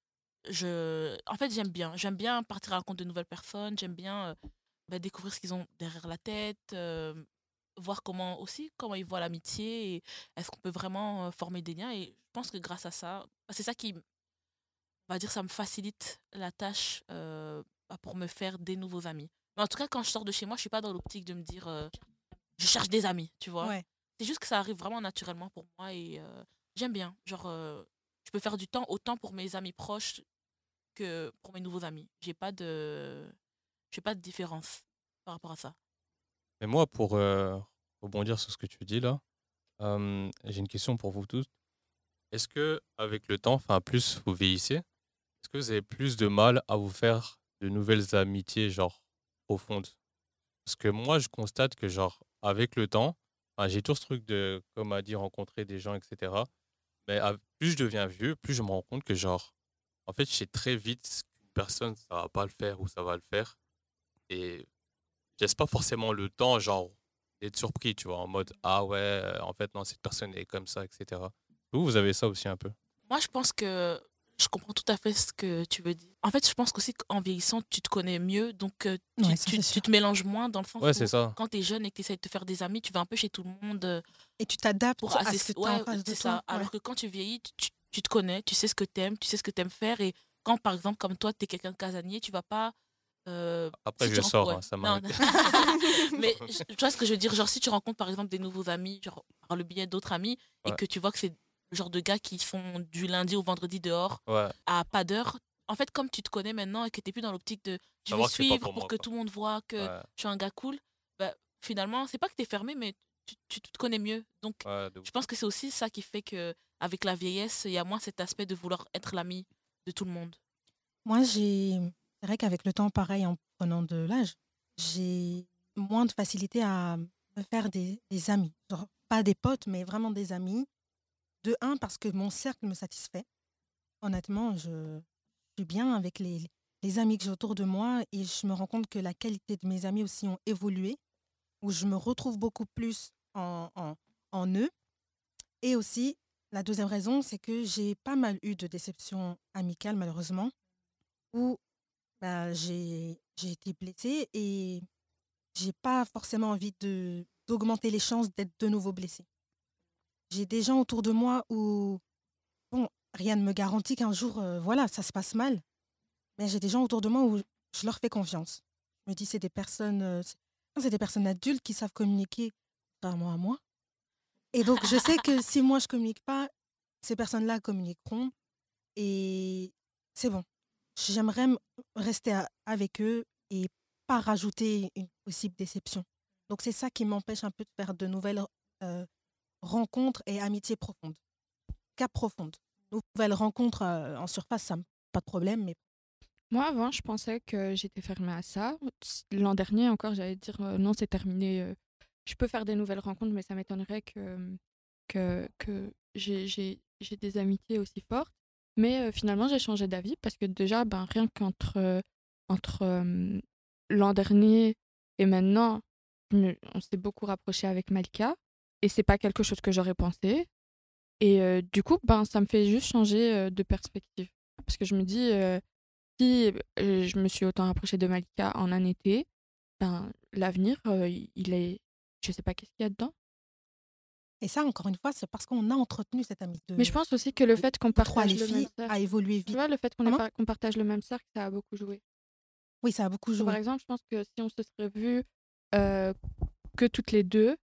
Je, en fait, j'aime bien. J'aime bien partir à la rencontre de nouvelles personnes. J'aime bien euh, bah, découvrir ce qu'ils ont derrière la tête, euh, voir comment aussi comment ils voient l'amitié et est-ce qu'on peut vraiment former des liens. Et je pense que grâce à ça, bah, c'est ça qui, on va dire, ça me facilite la tâche bah, pour me faire des nouveaux amis. Mais en tout cas, quand je sors de chez moi, je suis pas dans l'optique de me dire je cherche des amis, tu vois? Ouais. C'est juste que ça arrive vraiment naturellement pour moi et euh, j'aime bien. Genre, euh, je peux faire du temps autant pour mes amis proches que pour mes nouveaux amis. J'ai pas de, j'ai pas de différence par rapport à ça. Mais moi, pour euh, rebondir sur ce que tu dis là, j'ai une question pour vous tous. Est-ce que avec le temps, enfin plus vous vieillissez, est-ce que vous avez plus de mal à vous faire de nouvelles amitiés genre profondes? Parce que moi, je constate que genre avec le temps, j'ai toujours ce truc de, comme a dit, rencontrer des gens, etc. Mais plus je deviens vieux, plus je me rends compte que genre, en fait, je sais très vite qu'une personne, ça va pas le faire ou ça va le faire. Et je laisse pas forcément le temps, genre, d'être surpris, tu vois, en mode Ah ouais, en fait, non, cette personne est comme ça, etc. Vous, vous avez ça aussi un peu? Moi, je pense que je comprends tout à fait ce que tu veux dire. En fait, je pense qu'aussi qu'en vieillissant, tu te connais mieux, donc euh, tu, Ouais, tu- tu te mélanges moins dans le sens Ouais, où c'est ça. quand tu es jeune et que tu essaies de te faire des amis, tu vas un peu chez tout le monde. euh, Et tu t'adaptes pour à ce que tu ouais, en face de c'est toi. ça. Alors que quand tu vieillis, tu, tu- te connais, tu sais ce que tu aimes, tu sais ce que tu aimes faire. Et quand, par exemple, comme toi, tu es quelqu'un de casanier, tu vas pas. euh, Après, si je sors, hein, ça m'arrête. Mais tu vois ce que je veux dire Genre, si tu rencontres, par exemple, des nouveaux amis, genre par le biais d'autres amis, et que tu vois que c'est le genre de gars qui font du lundi au vendredi dehors Ouais, à pas d'heure. En fait, comme tu te connais maintenant et que tu plus dans l'optique de je vais pas suivre pour pour, moi, que quoi. tout le monde voit que ouais, je suis un gars cool, bah, finalement, c'est pas que tu es fermé, mais tu, tu te connais mieux. Donc, ouais, je pense que c'est aussi ça qui fait que avec la vieillesse, il y a moins cet aspect de vouloir être l'ami de tout le monde. Moi, j'ai. C'est vrai qu'avec le temps, pareil, en prenant de l'âge, j'ai moins de facilité à me faire des, des amis. Genre, pas des potes, mais vraiment des amis. De un, parce que mon cercle me satisfait. Honnêtement, je suis bien avec les, amis que j'ai autour de moi et je me rends compte que la qualité de mes amis aussi ont évolué, où je me retrouve beaucoup plus en, en, eux. Et aussi, la deuxième raison, c'est que j'ai pas mal eu de déceptions amicales, malheureusement, où bah, j'ai été blessée et j'ai pas forcément envie d'augmenter les chances d'être de nouveau blessée. J'ai des gens autour de moi où, bon, rien ne me garantit qu'un jour, euh, voilà, ça se passe mal. Mais j'ai des gens autour de moi où je leur fais confiance. Je me dis, c'est des personnes, euh, c'est des personnes adultes qui savent communiquer, contrairement à moi. Et donc, je sais que si moi, je communique pas, ces personnes-là communiqueront. Et c'est bon. J'aimerais rester avec eux et pas rajouter une possible déception. Donc, c'est ça qui m'empêche un peu de faire de nouvelles euh, rencontres et amitiés profondes. Cap profonde. Nouvelles rencontres euh, en surface, ça pas de problème, mais Moi, avant, je pensais que j'étais fermée à ça. L'an dernier encore, j'allais dire euh, non, c'est terminé. euh, je peux faire des nouvelles rencontres, mais ça m'étonnerait que, que, j'ai des amitiés aussi fortes. Mais finalement, j'ai changé d'avis parce que déjà, ben, rien qu'entre entre, l'an dernier et maintenant, on s'est beaucoup rapproché avec Malika. Et c'est pas quelque chose que j'aurais pensé. Et euh, du coup, ben, ça me fait juste changer euh, de perspective. Parce que je me dis, euh, si je me suis autant rapprochée de Malika en un été, ben, l'avenir, il- est. Je sais pas qu'est-ce qu'il y a dedans. Et ça, encore une fois, c'est parce qu'on a entretenu cette amitié. Mais je pense aussi que le fait qu'on partage les le même filles, cercle. a évolué Tu vite. vois, le fait qu'on ait Comment pas- qu'on partage le même cercle, ça a beaucoup joué. Oui, ça a beaucoup que, Par joué. exemple, je pense que si on se serait euh, que toutes les deux,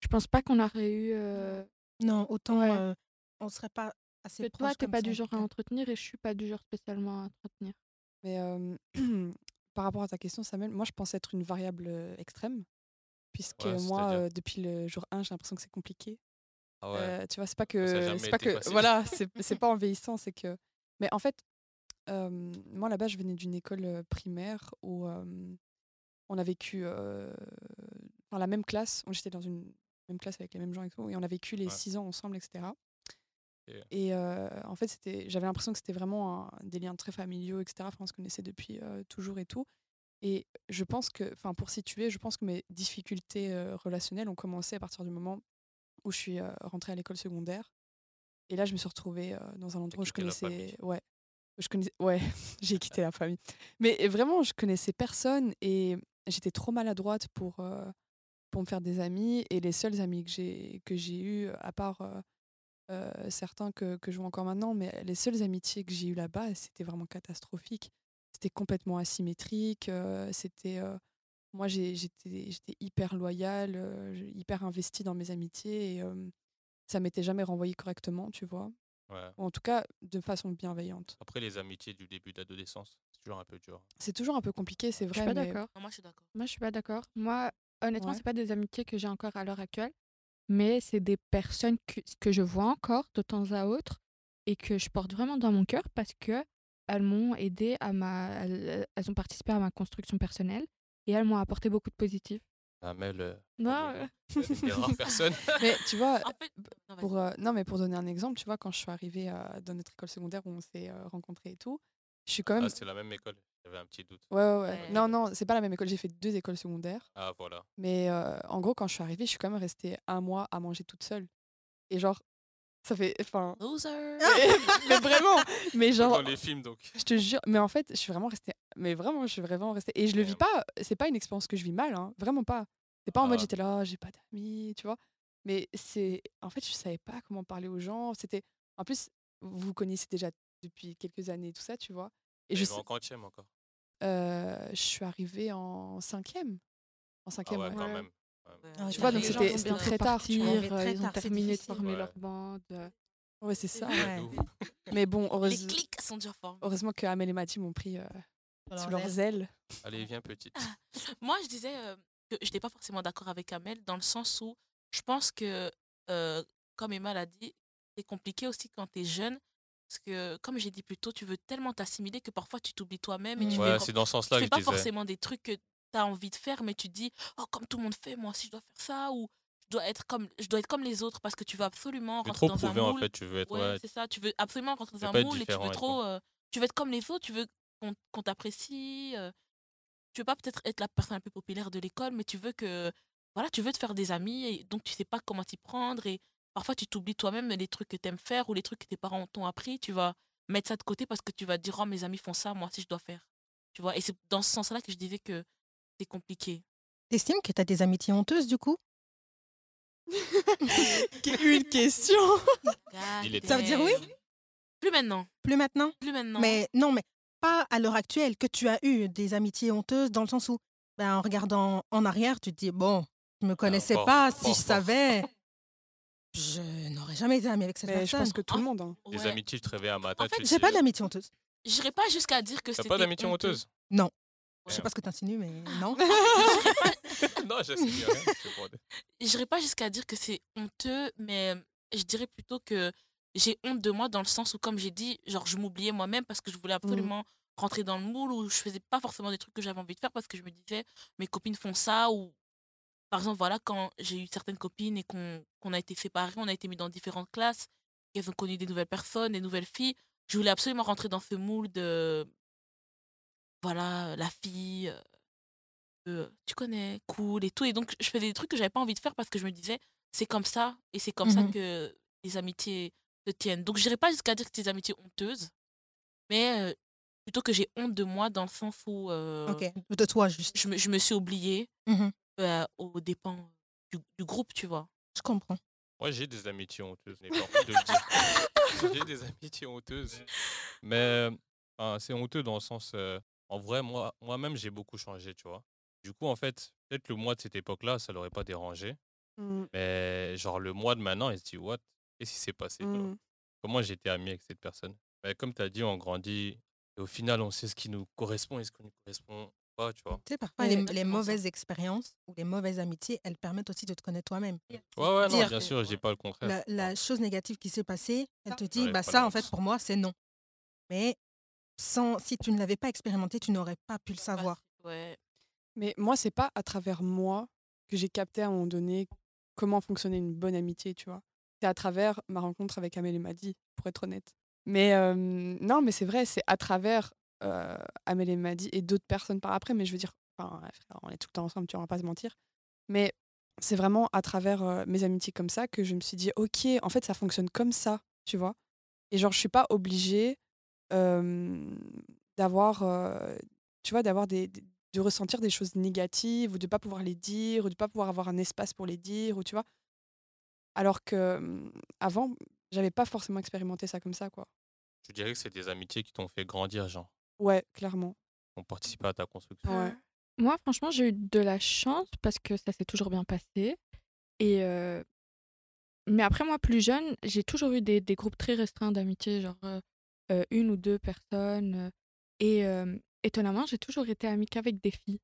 je pense pas qu'on aurait eu. euh, Non, autant Ouais. euh, on serait pas assez que toi, proches t'es pas ça, du en genre à entretenir et je suis pas du genre spécialement à entretenir. Mais euh, par rapport à ta question, Samuel, moi je pense être une variable extrême. Puisque Ouais, moi, depuis le jour 1, j'ai l'impression que c'est compliqué. Ah ouais. Tu vois, c'est pas que. C'est pas que. facile. Voilà, c'est pas en vieillissant, c'est que. Mais en fait, moi là-bas, je venais d'une école primaire où on a vécu. dans la même classe, j'étais dans une même classe avec les mêmes gens et tout, et on a vécu les Ouais. six ans ensemble, etc. Et- Et euh, en fait, c'était, j'avais l'impression que c'était vraiment un- des liens très familiaux, etc. Enfin, on se connaissait depuis euh, toujours et tout. Et je pense que, enfin, pour situer, je pense que mes difficultés euh, relationnelles ont commencé à partir du moment où je suis rentrée à l'école secondaire. Et là, je me suis retrouvée dans un endroit où je connaissais, ouais, je connaissais, ouais, j'ai quitté la famille. Mais vraiment, je connaissais personne et j'étais trop maladroite pour pour me faire des amis. Et les seuls amis que j'ai que j'ai eu, à part euh, euh, certains que, que je vois encore maintenant, mais les seules amitiés que j'ai eues là-bas, c'était vraiment catastrophique. C'était complètement asymétrique. euh, c'était euh, moi, j'étais j'étais hyper loyale, euh, hyper investie dans mes amitiés et euh, ça m'était jamais renvoyé correctement, tu vois? Ouais. Ou en tout cas, de façon bienveillante. Après, les amitiés du début d'adolescence, c'est toujours un peu dur. C'est toujours un peu compliqué, c'est Je suis vrai, pas mais d'accord. Moi, je suis d'accord. Moi, je suis pas d'accord. Moi, honnêtement, Ouais. c'est pas des amitiés que j'ai encore à l'heure actuelle, mais c'est des personnes que, que je vois encore de temps à autre et que je porte vraiment dans mon cœur parce que elles m'ont aidé à ma, elles, elles ont participé à ma construction personnelle et elles m'ont apporté beaucoup de positif. Amel, euh, Non, parmi euh, des rares personnes. mais tu vois, En fait, non, vas-y. pour, euh, non, mais pour donner un exemple, tu vois, quand je suis arrivée euh, dans notre école secondaire où on s'est euh, rencontrés et tout, je suis quand même. Ah, c'est la même école. J'avais un petit doute. ouais, ouais, ouais. Ouais. Non, non, c'est pas la même école. J'ai fait deux écoles secondaires. Ah, voilà. Mais euh, en gros, quand je suis arrivée, je suis quand même restée un mois à manger toute seule. Et genre, ça fait. Enfin. Loser. mais, mais vraiment Mais genre, Dans les films, donc. je te jure. Mais en fait, je suis vraiment restée. Mais vraiment, je suis vraiment restée. Et je le vis pas. C'est pas une expérience que je vis mal, hein. Vraiment pas. C'est pas en mode Ah. j'étais là, j'ai pas d'amis, tu vois. Mais c'est. En fait, je savais pas comment parler aux gens. C'était. En plus, vous connaissez déjà depuis quelques années, tout ça, tu vois. Et je sais- en quantième encore. Euh, je suis arrivée en cinquième. En Ah cinquième, ouais, ouais. quand même. Ouais. Ah, Tu vois, donc les c'était- très tard, tu vois. partir, Ouais, très ils ont tard, terminé de former Ouais. leur bande. Ouais, c'est ça. Ouais. Mais bon, Les heureuse- clics sont formés. heureusement que Amel et Mati m'ont pris euh, Dans sous leurs ailes. ailes. Allez, viens, petite. Moi, je disais euh, que je n'étais pas forcément d'accord avec Amel dans le sens où je pense que, euh, comme Emma l'a dit, c'est compliqué aussi quand tu es jeune. Parce que, comme j'ai dit plus tôt, tu veux tellement t'assimiler que parfois tu t'oublies toi-même et tu. Ouais, fais, c'est dans ce tu sens-là que fais pas forcément des trucs que tu as envie de faire, mais tu te dis, oh, comme tout le monde fait, moi aussi je dois faire ça, ou je dois être comme, je dois être comme les autres parce que tu veux absolument Tu veux rentrer trop dans un moule. en fait. Tu veux être. Ouais, Ouais, c'est ça. Tu veux absolument rentrer dans un moule et tu veux trop. euh, tu veux être comme les autres, tu veux qu'on t'apprécie. euh, tu veux pas peut-être être la personne la plus populaire de l'école, mais tu veux que. Voilà, tu veux te faire des amis et donc tu sais pas comment t'y prendre et parfois tu t'oublies toi-même les trucs que tu aimes faire ou les trucs que tes parents t'ont appris. Tu vas mettre ça de côté parce que tu vas te dire, oh, mes amis font ça, moi aussi je dois faire. Tu vois, et c'est dans ce sens-là que je disais que c'est compliqué. T'estimes que t'as des amitiés honteuses du coup? Une question Il est Ça veut dire oui? Plus maintenant. Plus maintenant? Plus maintenant. Mais non, mais pas à l'heure actuelle que tu as eu des amitiés honteuses dans le sens où, ben, en regardant en arrière, tu te dis bon, je me connaissais fort, pas. si je savais, je n'aurais jamais été amie avec cette Mais je personne. pense que tout le monde. hein. Les Ouais. amitiés, tu te réveilles un matin. En fait, J'ai pas d'amitié honteuse. J'irai pas jusqu'à dire que c'était. pas d'amitié honteuse? Non. Je Ouais. sais pas ce que tu insinues, mais non. Non, je sais rien. c'est bon. j'irai pas jusqu'à dire que c'est honteux, mais je dirais plutôt que j'ai honte de moi dans le sens où, comme j'ai dit, genre, je m'oubliais moi-même parce que je voulais absolument rentrer dans le moule ou je faisais pas forcément des trucs que j'avais envie de faire parce que je me disais, mes copines font ça ou, par exemple, voilà, quand j'ai eu certaines copines et qu'on qu'on a été séparés, on a été mis dans différentes classes, qu'elles ont connu des nouvelles personnes, des nouvelles filles, je voulais absolument rentrer dans ce moule de, voilà, la fille, euh, euh, tu connais, cool et tout. Et donc, je faisais des trucs que j'avais pas envie de faire parce que je me disais, c'est comme ça et c'est comme ça Mhm. que les amitiés se tiennent. Donc, je n'irai pas jusqu'à dire que c'est des amitiés honteuses, mais euh, plutôt que j'ai honte de moi dans le sens où euh, Ok, de toi juste. je, me, je me suis oubliée Mhm. Euh, aux dépens du, du groupe, tu vois? Je comprends. Moi, j'ai des amitiés honteuses, pas de le dire. j'ai des amitiés honteuses. Mais c'est honteux dans le sens. euh, en vrai, moi- moi-même, j'ai beaucoup changé, tu vois? Du coup, en fait, peut-être le moi de cette époque-là, ça l'aurait pas dérangé. Mm, Mais genre, le moi de maintenant, il se dit, what? Qu'est-ce qui s'est passé genre mm. Comment j'étais ami avec cette personne? Mais comme tu as dit, on grandit. Et au final, on sait ce qui nous correspond et ce qui nous correspond pas, tu vois. Tu sais, parfois, les, mauvaises expériences ou les mauvaises amitiés, elles permettent aussi de te connaître toi-même. Ouais, ouais, non, Dire bien sûr, je dis pas le contraire. La, la chose négative qui s'est passée, elle te dit, bah ça, en fait, pour moi, c'est non. Mais sans, si tu ne l'avais pas expérimenté, tu n'aurais pas pu le savoir. Ouais. Mais moi, c'est pas à travers moi que j'ai capté à un moment donné comment fonctionnait une bonne amitié, tu vois. C'est à travers ma rencontre avec Amélie Madi, pour être honnête. Mais euh, non, mais c'est vrai, c'est à travers euh, Amélie Madi et d'autres personnes par après. Mais je veux dire, enfin, on est tout le temps ensemble, tu vas pas se mentir. Mais c'est vraiment à travers euh, mes amitiés comme ça que je me suis dit, ok, en fait, ça fonctionne comme ça, tu vois? Et genre, je suis pas obligée d'avoir, euh, tu vois, d'avoir des, de ressentir des choses négatives ou de pas pouvoir les dire ou de pas pouvoir avoir un espace pour les dire ou tu vois? Alors que hum, avant, j'avais pas forcément expérimenté ça comme ça, quoi. Je dirais que c'est des amitiés qui t'ont fait grandir, genre, Ouais, clairement. ont participé à ta construction. Ouais. Moi, franchement, j'ai eu de la chance parce que ça s'est toujours bien passé. Et euh, Mais après, moi, plus jeune, j'ai toujours eu des, des groupes très restreints d'amitié, genre euh, une ou deux personnes. et euh, étonnamment, j'ai toujours été amie qu'avec des filles.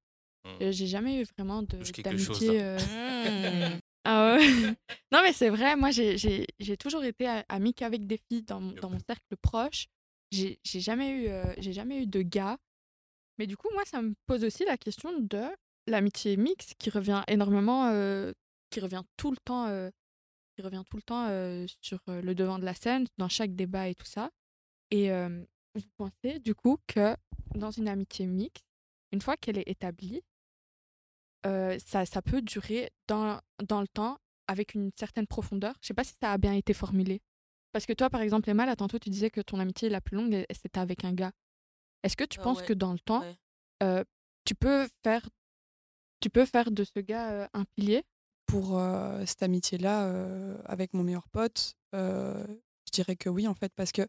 Euh, J'ai jamais eu vraiment d'amitié. euh, Mmh. Ah ouais. non, mais c'est vrai, moi, j'ai- j'ai j'ai toujours été amie qu'avec des filles dans, dans mon cercle proche. J'ai jamais, eu, euh, j'ai jamais eu de gars. Mais du coup, moi, ça me pose aussi la question de l'amitié mixte qui revient énormément, euh, qui revient tout le temps, euh, qui revient tout le temps sur le devant de la scène, dans chaque débat et tout ça. Et vous pensez, du coup, que dans une amitié mixte, une fois qu'elle est établie, ça, ça peut durer dans, dans le temps avec une certaine profondeur? Je sais pas si ça a bien été formulé. Parce que toi, par exemple, Emma, là, tantôt, tu disais que ton amitié la plus longue, c'était avec un gars. Est-ce que tu Euh, penses ouais, que dans le temps, ouais. euh, tu, peux faire, tu peux faire de ce gars euh, un pilier? Pour euh, cette amitié-là, euh, avec mon meilleur pote, euh, je dirais que oui, en fait, parce que,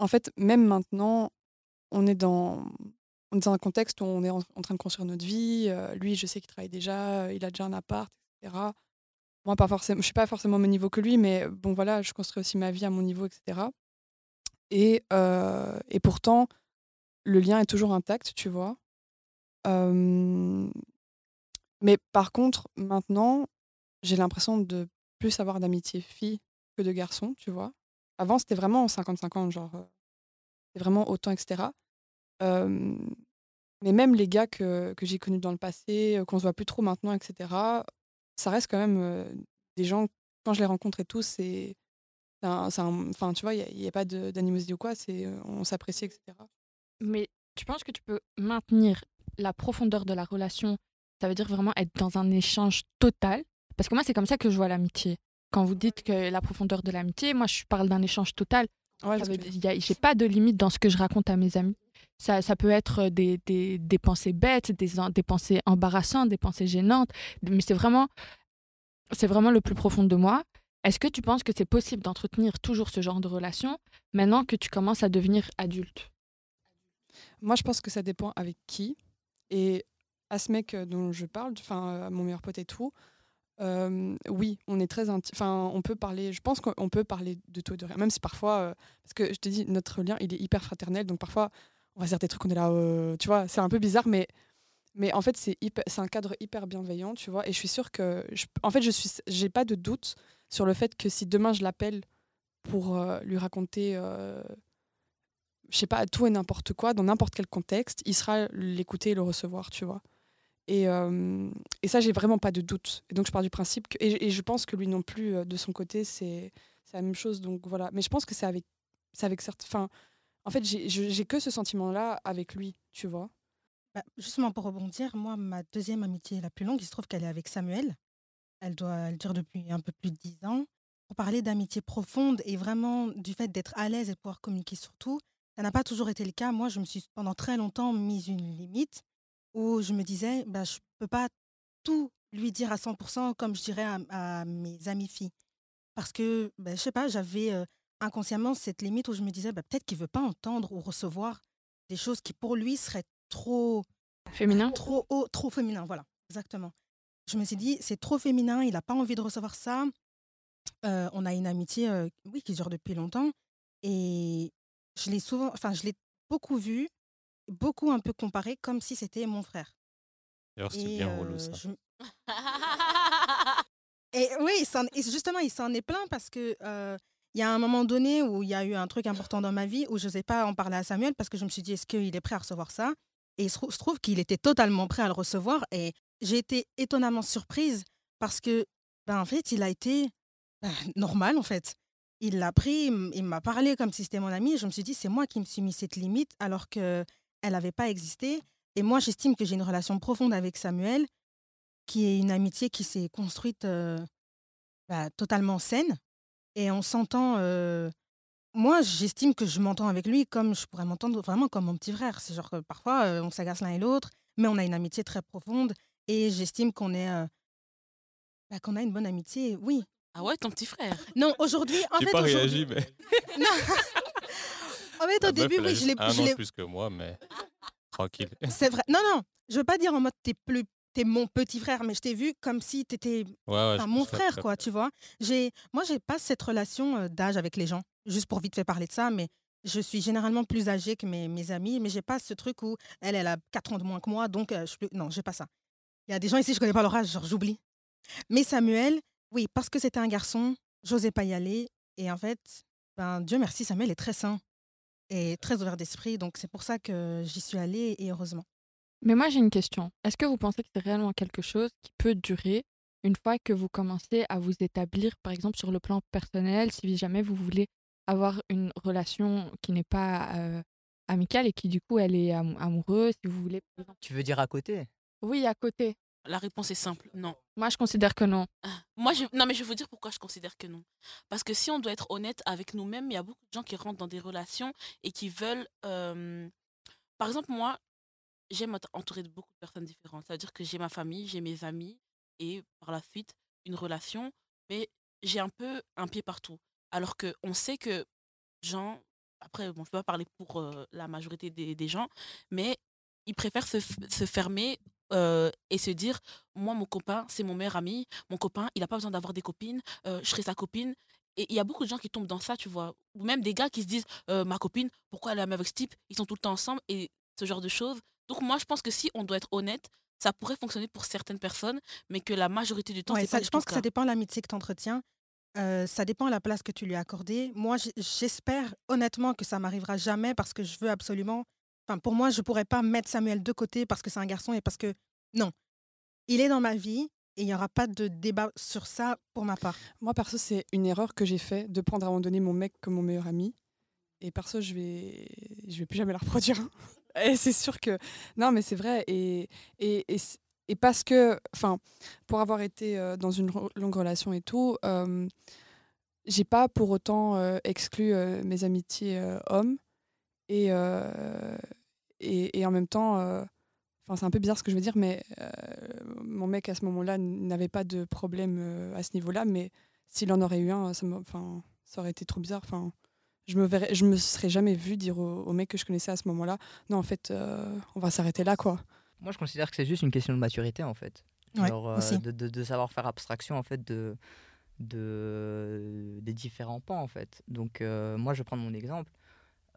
en fait, même maintenant, on est dans, on est dans un contexte où on est en, en train de construire notre vie. euh, lui, je sais qu'il travaille déjà, il a déjà un appart, etc. Moi, pas forcément, je suis pas forcément au même niveau que lui, mais bon, voilà, je construis aussi ma vie à mon niveau, etc. Et, euh, et pourtant, le lien est toujours intact, tu vois. Mais par contre, maintenant, j'ai l'impression de plus avoir d'amitié fille que de garçon, tu vois. Avant, c'était vraiment 50-50, genre, euh, c'était vraiment autant, etc. Mais même les gars que, que j'ai connus dans le passé, euh, qu'on se voit plus trop maintenant, etc., ça reste quand même des gens, quand je les rencontre et tout, c'est. Enfin, tu vois, il n'y a, pas d'animosité ou quoi, c'est, on s'apprécie, etc. Mais tu penses que tu peux maintenir la profondeur de la relation? Ça veut dire vraiment être dans un échange total? Parce que moi, c'est comme ça que je vois l'amitié. Quand vous dites que la profondeur de l'amitié, moi, je parle d'un échange total. Ouais, J'ai pas de limite dans ce que je raconte à mes amis. Ça, ça peut être des, des, pensées bêtes, des, des pensées embarrassantes, des pensées gênantes, mais c'est vraiment, vraiment le plus profond de moi. Est-ce que tu penses que c'est possible d'entretenir toujours ce genre de relation maintenant que tu commences à devenir adulte? Moi, je pense que ça dépend avec qui. Et à ce mec euh, dont je parle, enfin, à mon meilleur pote et tout, oui, on est très. Enfin, on peut parler, je pense qu'on peut parler de tout et de rien. Même si parfois, euh, parce que je te dis, notre lien, il est hyper fraternel. Donc parfois, on va dire des trucs, on est là, euh, tu vois, c'est un peu bizarre, mais, mais en fait, c'est un cadre hyper bienveillant, tu vois. Et je suis sûre que, en fait, je suis, j'ai pas de doute sur le fait que si demain je l'appelle pour euh, lui raconter. euh, je sais pas, tout et n'importe quoi, dans n'importe quel contexte, il sera l'écouter et le recevoir, tu vois. Et, euh, et ça, j'ai vraiment pas de doute. Et donc, je pars du principe que. Et, je pense que lui non plus, de son côté, c'est la même chose. Donc, voilà. Mais je pense que c'est avec, avec certains. En fait, j'ai que ce sentiment-là avec lui, tu vois. Bah, justement, pour rebondir, moi, ma deuxième amitié la plus longue, il se trouve qu'elle est avec Samuel. Elle, doit, elle dure depuis un peu plus de dix ans. Pour parler d'amitié profonde et vraiment du fait d'être à l'aise et de pouvoir communiquer sur tout, ça n'a pas toujours été le cas. Moi, je me suis pendant très longtemps mise une limite où je me disais, bah, je ne peux pas tout lui dire à 100% comme je dirais à, mes amies filles. Parce que, bah, je sais pas, j'avais inconsciemment cette limite où je me disais, bah, peut-être qu'il veut pas entendre ou recevoir des choses qui pour lui seraient trop féminin, trop haut, trop féminin. Voilà, exactement. Je me suis dit, c'est trop féminin, il n'a pas envie de recevoir ça. on a une amitié, oui, qui dure depuis longtemps, et je l'ai souvent, enfin, je l'ai beaucoup vu, beaucoup un peu comparé, comme si c'était mon frère. D'ailleurs, c'est bien relou ça. Et oui, justement, il s'en est plein parce que il y a un moment donné où il y a eu un truc important dans ma vie où je n'osais pas en parler à Samuel parce que je me suis dit, est-ce qu'il est prêt à recevoir ça? Et il se trouve qu'il était totalement prêt à le recevoir. Et j'ai été étonnamment surprise parce que, ben, en fait, il a été ben, normal, en fait. Il l'a pris, il m'a parlé comme si c'était mon ami. Et je me suis dit, c'est moi qui me suis mis cette limite alors qu'elle n'avait pas existé. Et moi, j'estime que j'ai une relation profonde avec Samuel, qui est une amitié qui s'est construite bah, totalement saine. Et on s'entend. moi, j'estime que je m'entends avec lui comme je pourrais m'entendre vraiment comme mon petit frère. C'est genre que parfois, on s'agace l'un et l'autre, mais on a une amitié très profonde. Et j'estime qu'on est. Bah, qu'on a une bonne amitié, oui. Ah ouais, ton petit frère? Non, aujourd'hui. En fait, pas réagi, mais. non. en fait, au début, oui, je l'ai. Un an plus que moi, mais tranquille. C'est vrai. Non, non, je veux pas dire en mode t'es plus t'es mon petit frère, mais je t'ai vu comme si t'étais ouais, mon frère, quoi, tu vois? J'ai, moi, j'ai pas cette relation d'âge avec les gens, juste pour vite fait parler de ça, mais je suis généralement plus âgée que mes, mes amis, mais j'ai pas ce truc où elle, elle a 4 ans de moins que moi, donc je plus... non, j'ai pas ça. Il y a des gens ici, je connais pas leur âge, genre j'oublie. Mais Samuel, oui, parce que c'était un garçon, j'osais pas y aller, et en fait, ben, Dieu merci, Samuel est très sain et très ouvert d'esprit, donc c'est pour ça que j'y suis allée, et heureusement. Mais moi, j'ai une question. Est-ce que vous pensez que c'est réellement quelque chose qui peut durer une fois que vous commencez à vous établir, par exemple, sur le plan personnel, si jamais vous voulez avoir une relation qui n'est pas euh, amicale et qui, du coup, elle est amoureuse, si vous voulez. Tu veux dire à côté? Oui, à côté. La réponse est simple, non. Moi, je considère que non. Ah, moi, je... non, mais je vais vous dire pourquoi je considère que non. Parce que si on doit être honnête avec nous-mêmes, il y a beaucoup de gens qui rentrent dans des relations et qui veulent. Par exemple, moi, j'aime être entourée de beaucoup de personnes différentes. C'est-à-dire que j'ai ma famille, j'ai mes amis et par la suite une relation, mais j'ai un peu un pied partout. Alors qu'on sait que gens, après, bon, je ne peux pas parler pour la majorité des, gens, mais ils préfèrent se, fermer et se dire moi mon copain c'est mon meilleur ami. Mon copain il n'a pas besoin d'avoir des copines. Je serai sa copine. Et il y a beaucoup de gens qui tombent dans ça tu vois. Ou même des gars qui se disent ma copine pourquoi elle est avec ce type? Ils sont tout le temps ensemble. Et ce genre de choses donc moi, je pense que si on doit être honnête, ça pourrait fonctionner pour certaines personnes, mais que la majorité du temps, c'est ça, pas Je pense que ça dépend de l'amitié que tu entretiens. Euh, ça dépend de la place que tu lui as accordée. Moi, j'espère honnêtement que ça m'arrivera jamais parce que je veux absolument. Enfin, pour moi, je pourrais pas mettre Samuel de côté parce que c'est un garçon et parce que non, il est dans ma vie et il n'y aura pas de débat sur ça pour ma part. Moi, perso, c'est une erreur que j'ai fait de prendre à un moment donné mon mec comme mon meilleur ami. Et perso, je vais, je vais plus jamais la reproduire. C'est sûr que. Non, mais c'est vrai. Et, et, et, parce que. Enfin, pour avoir été dans une longue relation et tout, euh, j'ai pas pour autant exclu mes amitiés hommes. Et, et, en même temps. Enfin, c'est un peu bizarre ce que je veux dire, mais mon mec à ce moment-là n'avait pas de problème à ce niveau-là. Mais s'il en aurait eu un, ça, ça aurait été trop bizarre. Enfin, je me verrais, je me serais jamais vu dire au, mec que je connaissais à ce moment-là, non en fait, euh, on va s'arrêter là quoi. Moi je considère que c'est juste une question de maturité en fait, euh, de, de, de, savoir faire abstraction en fait de, de des différents pans en fait. Donc euh, moi je vais prendre mon exemple.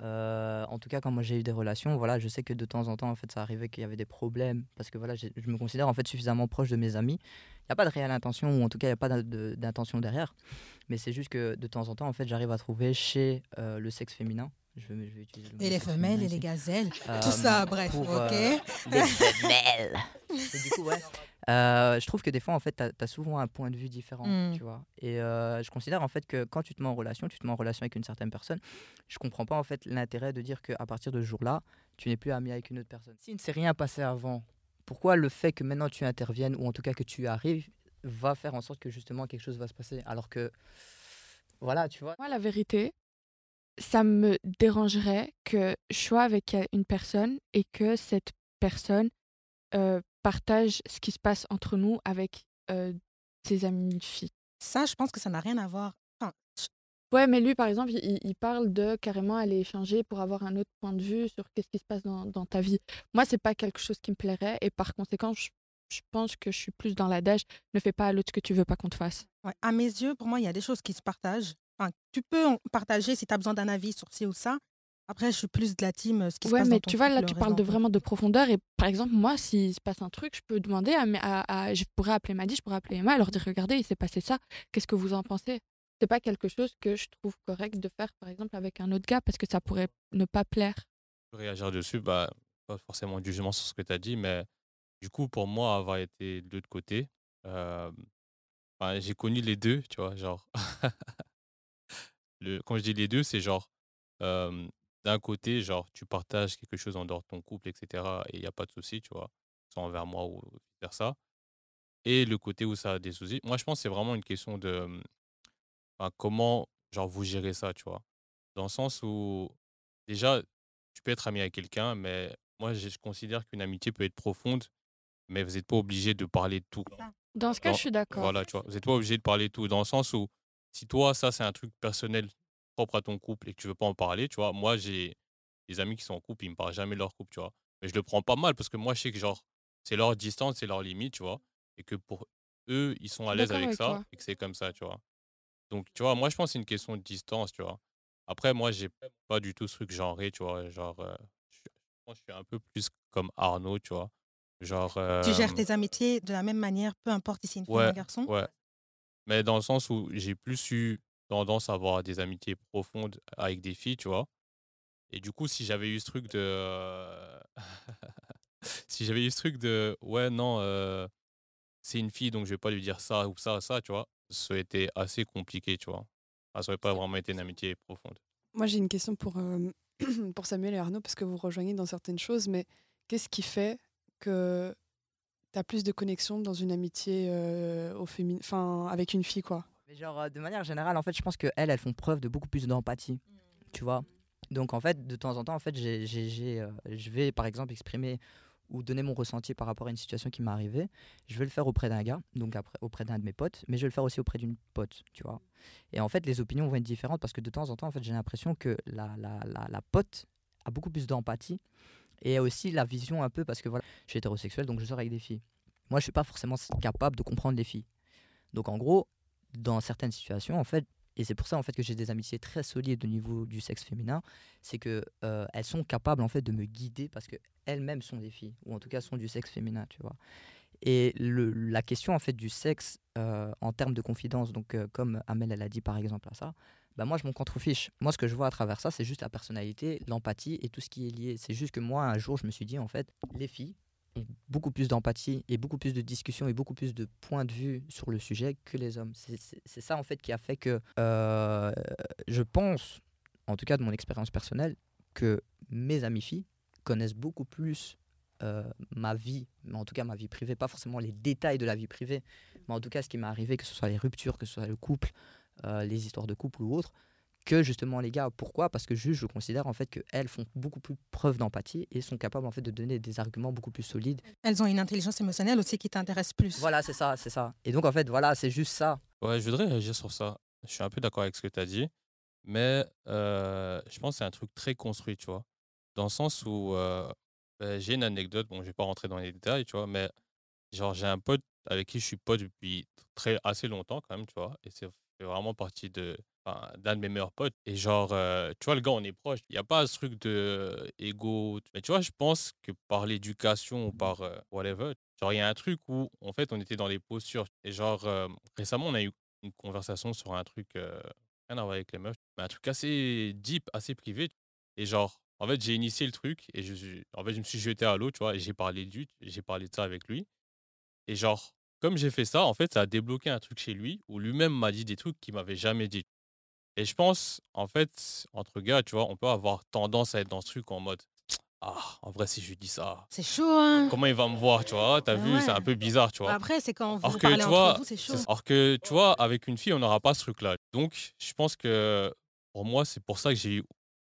En tout cas, quand moi j'ai eu des relations, voilà, je sais que de temps en temps, en fait, ça arrivait qu'il y avait des problèmes parce que voilà, je me considère en fait suffisamment proche de mes amis. Il n'y a pas de réelle intention ou en tout cas il n'y a pas d'intention derrière. Mais c'est juste que de temps en temps, en fait, j'arrive à trouver chez euh, le sexe féminin. Je vais, je vais utiliser et les femelles et les gazelles. Euh, tout ça, bref, ok. Euh, les femelles. du coup, ouais. je trouve que des fois, en fait, tu as, souvent un point de vue différent, hmm. tu vois. Et je considère, en fait, que quand tu te mets en relation, tu te mets en relation avec une certaine personne. Je comprends pas, en fait, l'intérêt de dire qu'à partir de ce jour-là, tu n'es plus ami avec une autre personne. S'il ne s'est rien passé avant, pourquoi le fait que maintenant tu interviennes, ou en tout cas que tu arrives, va faire en sorte que justement quelque chose va se passer? Alors que, voilà, tu vois. Moi, la vérité, ça me dérangerait que je sois avec une personne et que cette personne euh, partage ce qui se passe entre nous avec euh, ses amis filles. Ça, je pense que ça n'a rien à voir. Enfin, je- Ouais, mais lui, par exemple, il, il parle de carrément aller échanger pour avoir un autre point de vue sur qu'est-ce qui se passe dans, dans ta vie. Moi, c'est pas quelque chose qui me plairait et par conséquent, je, je pense que je suis plus dans l'adage ne fais pas à l'autre ce que tu veux pas qu'on te fasse. ouais, à mes yeux, pour moi, il y a des choses qui se partagent. Enfin, tu peux en partager si tu as besoin d'un avis sur ci ou ça. Après, je suis plus de la team, euh, ce qui se Ouais, passe mais dans ton tu vois, là, tu parles de vraiment de profondeur. Et par exemple, moi, s'il se passe un truc, je peux demander à, mes- à, à- je pourrais appeler Maddy, je pourrais appeler Emma et leur dire regardez, il s'est passé ça. Qu'est-ce que vous en pensez? C'est pas quelque chose que je trouve correct de faire, par exemple, avec un autre gars parce que ça pourrait ne pas plaire. peux réagir dessus, bah, pas forcément de jugement sur ce que tu as dit, mais du coup, pour moi, avoir été de l'autre côté, euh, j'ai connu les deux, tu vois, genre. le, quand je dis les deux, c'est genre, euh, d'un côté, genre, tu partages quelque chose en dehors de ton couple, etc., et il n'y a pas de souci, tu vois, soit envers moi ou faire ça. Et le côté où ça a des soucis. Moi, je pense que c'est vraiment une question de enfin, comment, genre, vous gérez ça, tu vois? Dans le sens où, déjà, tu peux être ami avec quelqu'un, mais moi, je je considère qu'une amitié peut être profonde, mais vous n'êtes pas obligé de parler de tout. Dans ce cas, Dans- je suis d'accord. Voilà, tu vois, vous n'êtes pas obligé de parler de tout, dans le sens où, si toi, ça, c'est un truc personnel propre à ton couple et que tu veux pas en parler, tu vois, moi, j'ai des amis qui sont en couple, ils me parlent jamais de leur couple, tu vois. Mais je le prends pas mal parce que moi, je sais que, genre, c'est leur distance, c'est leur limite, tu vois, et que pour eux, ils sont à l'aise avec avec ça toi. et que c'est comme ça, tu vois. Donc, tu vois, moi, je pense que c'est une question de distance, tu vois. Après, moi, j'ai pas du tout ce truc genré, tu vois. Genre, euh, je, suis- je pense que je suis un peu plus comme Arnaud, tu vois. Genre. Tu gères euh, tes amitiés de la même manière, peu importe si c'est une fille ou Ouais, un garçon? ouais. Mais dans le sens où j'ai plus eu tendance à avoir des amitiés profondes avec des filles, tu vois. Et du coup, si j'avais eu ce truc de. euh, si j'avais eu ce truc de. Ouais, non, euh, c'est une fille, donc je vais pas lui dire ça ou ça, ça, tu vois. Ça aurait été assez compliqué, tu vois. Ça aurait pas vraiment été une amitié profonde. Moi, j'ai une question pour, euh, pour Samuel et Arnaud, parce que vous rejoignez dans certaines choses, mais qu'est-ce qui fait que tu as plus de connexion dans une amitié euh, au féminin, enfin, avec une fille, quoi Mais genre, euh, de manière générale, en fait, je pense qu'elles, elles font preuve de beaucoup plus d'empathie. Tu vois Donc, en fait, de temps en temps, en fait, j'ai, j'ai- j'ai, euh, je vais, par exemple, exprimer ou donner mon ressenti par rapport à une situation qui m'est arrivée. Je vais le faire auprès d'un gars, donc après, auprès d'un de mes potes, mais je vais le faire aussi auprès d'une pote, tu vois. Et en fait, les opinions vont être différentes parce que de temps en temps, en fait, j'ai l'impression que la, la, la, la pote a beaucoup plus d'empathie et aussi la vision un peu parce que voilà, je suis hétérosexuel, donc je sors avec des filles. Moi, je suis pas forcément capable de comprendre les filles. Donc, en gros, dans certaines situations, en fait, et c'est pour ça en fait que j'ai des amitiés très solides au niveau du sexe féminin, c'est que euh, elles sont capables en fait de me guider parce que elles-mêmes sont des filles ou en tout cas sont du sexe féminin, tu vois. Et la question en fait du sexe euh, en termes de confidence, donc euh, comme Amel elle a dit par exemple à ça, bah moi je m'en contrefiche. Moi ce que je vois à travers ça, c'est juste la personnalité, l'empathie et tout ce qui est lié. C'est juste que moi un jour je me suis dit en fait, les filles ont beaucoup plus d'empathie et beaucoup plus de discussion et beaucoup plus de points de vue sur le sujet que les hommes. C'est- ça en fait qui a fait que euh, je pense, en tout cas de mon expérience personnelle, que mes amies filles connaissent beaucoup plus euh, ma vie, mais en tout cas ma vie privée, pas forcément les détails de la vie privée, mais en tout cas ce qui m'est arrivé, que ce soit les ruptures, que ce soit le couple, euh, les histoires de couple ou autres, que justement les gars. Pourquoi? Parce que juste je considère en fait qu'elles font beaucoup plus preuve d'empathie et sont capables en fait de donner des arguments beaucoup plus solides. Elles ont une intelligence émotionnelle aussi qui t'intéresse plus. Voilà, c'est ça, c'est ça. Et donc en fait, voilà, c'est juste ça. Ouais, je voudrais réagir sur ça. Je suis un peu d'accord avec ce que tu as dit, mais euh, je pense que c'est un truc très construit, tu vois. Dans le sens où euh, ben, j'ai une anecdote, bon, je vais pas rentrer dans les détails, tu vois, mais genre j'ai un pote avec qui je suis pote depuis très assez longtemps quand même, tu vois, et c'est fait vraiment partie de d'un de mes meilleurs potes. Et genre, euh, tu vois, le gars, on est proche. Il n'y a pas ce truc de égo. Mais tu vois, je pense que par l'éducation ou par euh, whatever, genre, il y a un truc où, en fait, on était dans les postures. Et genre, euh, récemment, on a eu une conversation sur un truc, euh, rien à voir avec les meufs, mais un truc assez deep, assez privé. Et genre, en fait, j'ai initié le truc et je, en fait, je me suis jeté à l'eau, tu vois, et j'ai parlé de lui, j'ai parlé de ça avec lui. Et genre, comme j'ai fait ça, en fait, ça a débloqué un truc chez lui où lui-même m'a dit des trucs qu'il m'avait jamais dit. Et je pense, en fait, entre gars, tu vois, on peut avoir tendance à être dans ce truc en mode Ah, en vrai, si je lui dis ça, C'est chaud, hein comment il va me voir, tu vois? T'as Ah vu, c'est un peu bizarre, tu vois? Après, c'est quand vous Alors que, tu vois, c'est chaud. Alors que, tu vois, avec une fille, on n'aura pas ce truc-là. Donc, je pense que pour moi, c'est pour ça que j'ai eu,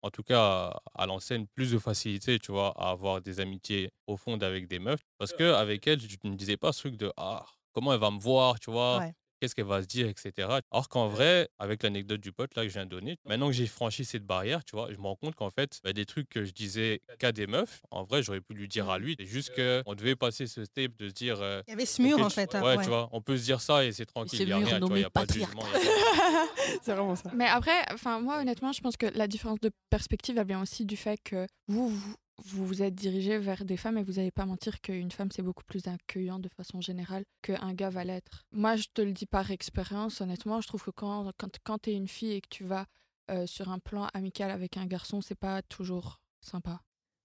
en tout cas à l'ancienne, plus de facilité, tu vois, à avoir des amitiés profondes avec des meufs. Parce que avec elles, je ne me disais pas ce truc de ah, comment elle va me voir, tu vois? Ouais. Qu'est-ce qu'elle va se dire, etc. Alors qu'en vrai, avec l'anecdote du pote là que je viens de donner, maintenant que j'ai franchi cette barrière, tu vois, je me rends compte qu'en fait, bah, des trucs que je disais qu'à des meufs, en vrai, j'aurais pu lui dire à lui. C'est juste qu'on devait passer ce step de se dire. euh, Il y avait ce mur en tu- fait. hein, Ouais, ouais. tu vois, on peut se dire ça et c'est tranquille. Il n'y a mur rien, tu vois, n'y a pas de jugement. y C'est vraiment ça. Mais après, enfin moi honnêtement, je pense que la différence de perspective elle vient aussi du fait que vous vous vous, vous êtes dirigé vers des femmes et vous n'allez pas mentir qu'une femme c'est beaucoup plus accueillant de façon générale qu'un gars va l'être. Moi je te le dis par expérience, honnêtement, je trouve que quand quand, tu es une fille et que tu vas euh, sur un plan amical avec un garçon, c'est pas toujours sympa.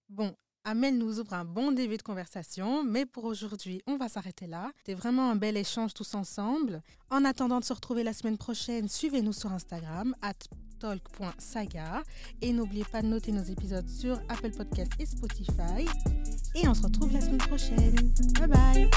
Bon, Amel nous ouvre un bon début de conversation, mais pour aujourd'hui, on va s'arrêter là. C'était vraiment un bel échange tous ensemble. En attendant de se retrouver la semaine prochaine, suivez-nous sur Instagram, at talk.saga. Et n'oubliez pas de noter nos épisodes sur Apple Podcasts et Spotify. Et on se retrouve la semaine prochaine. Bye bye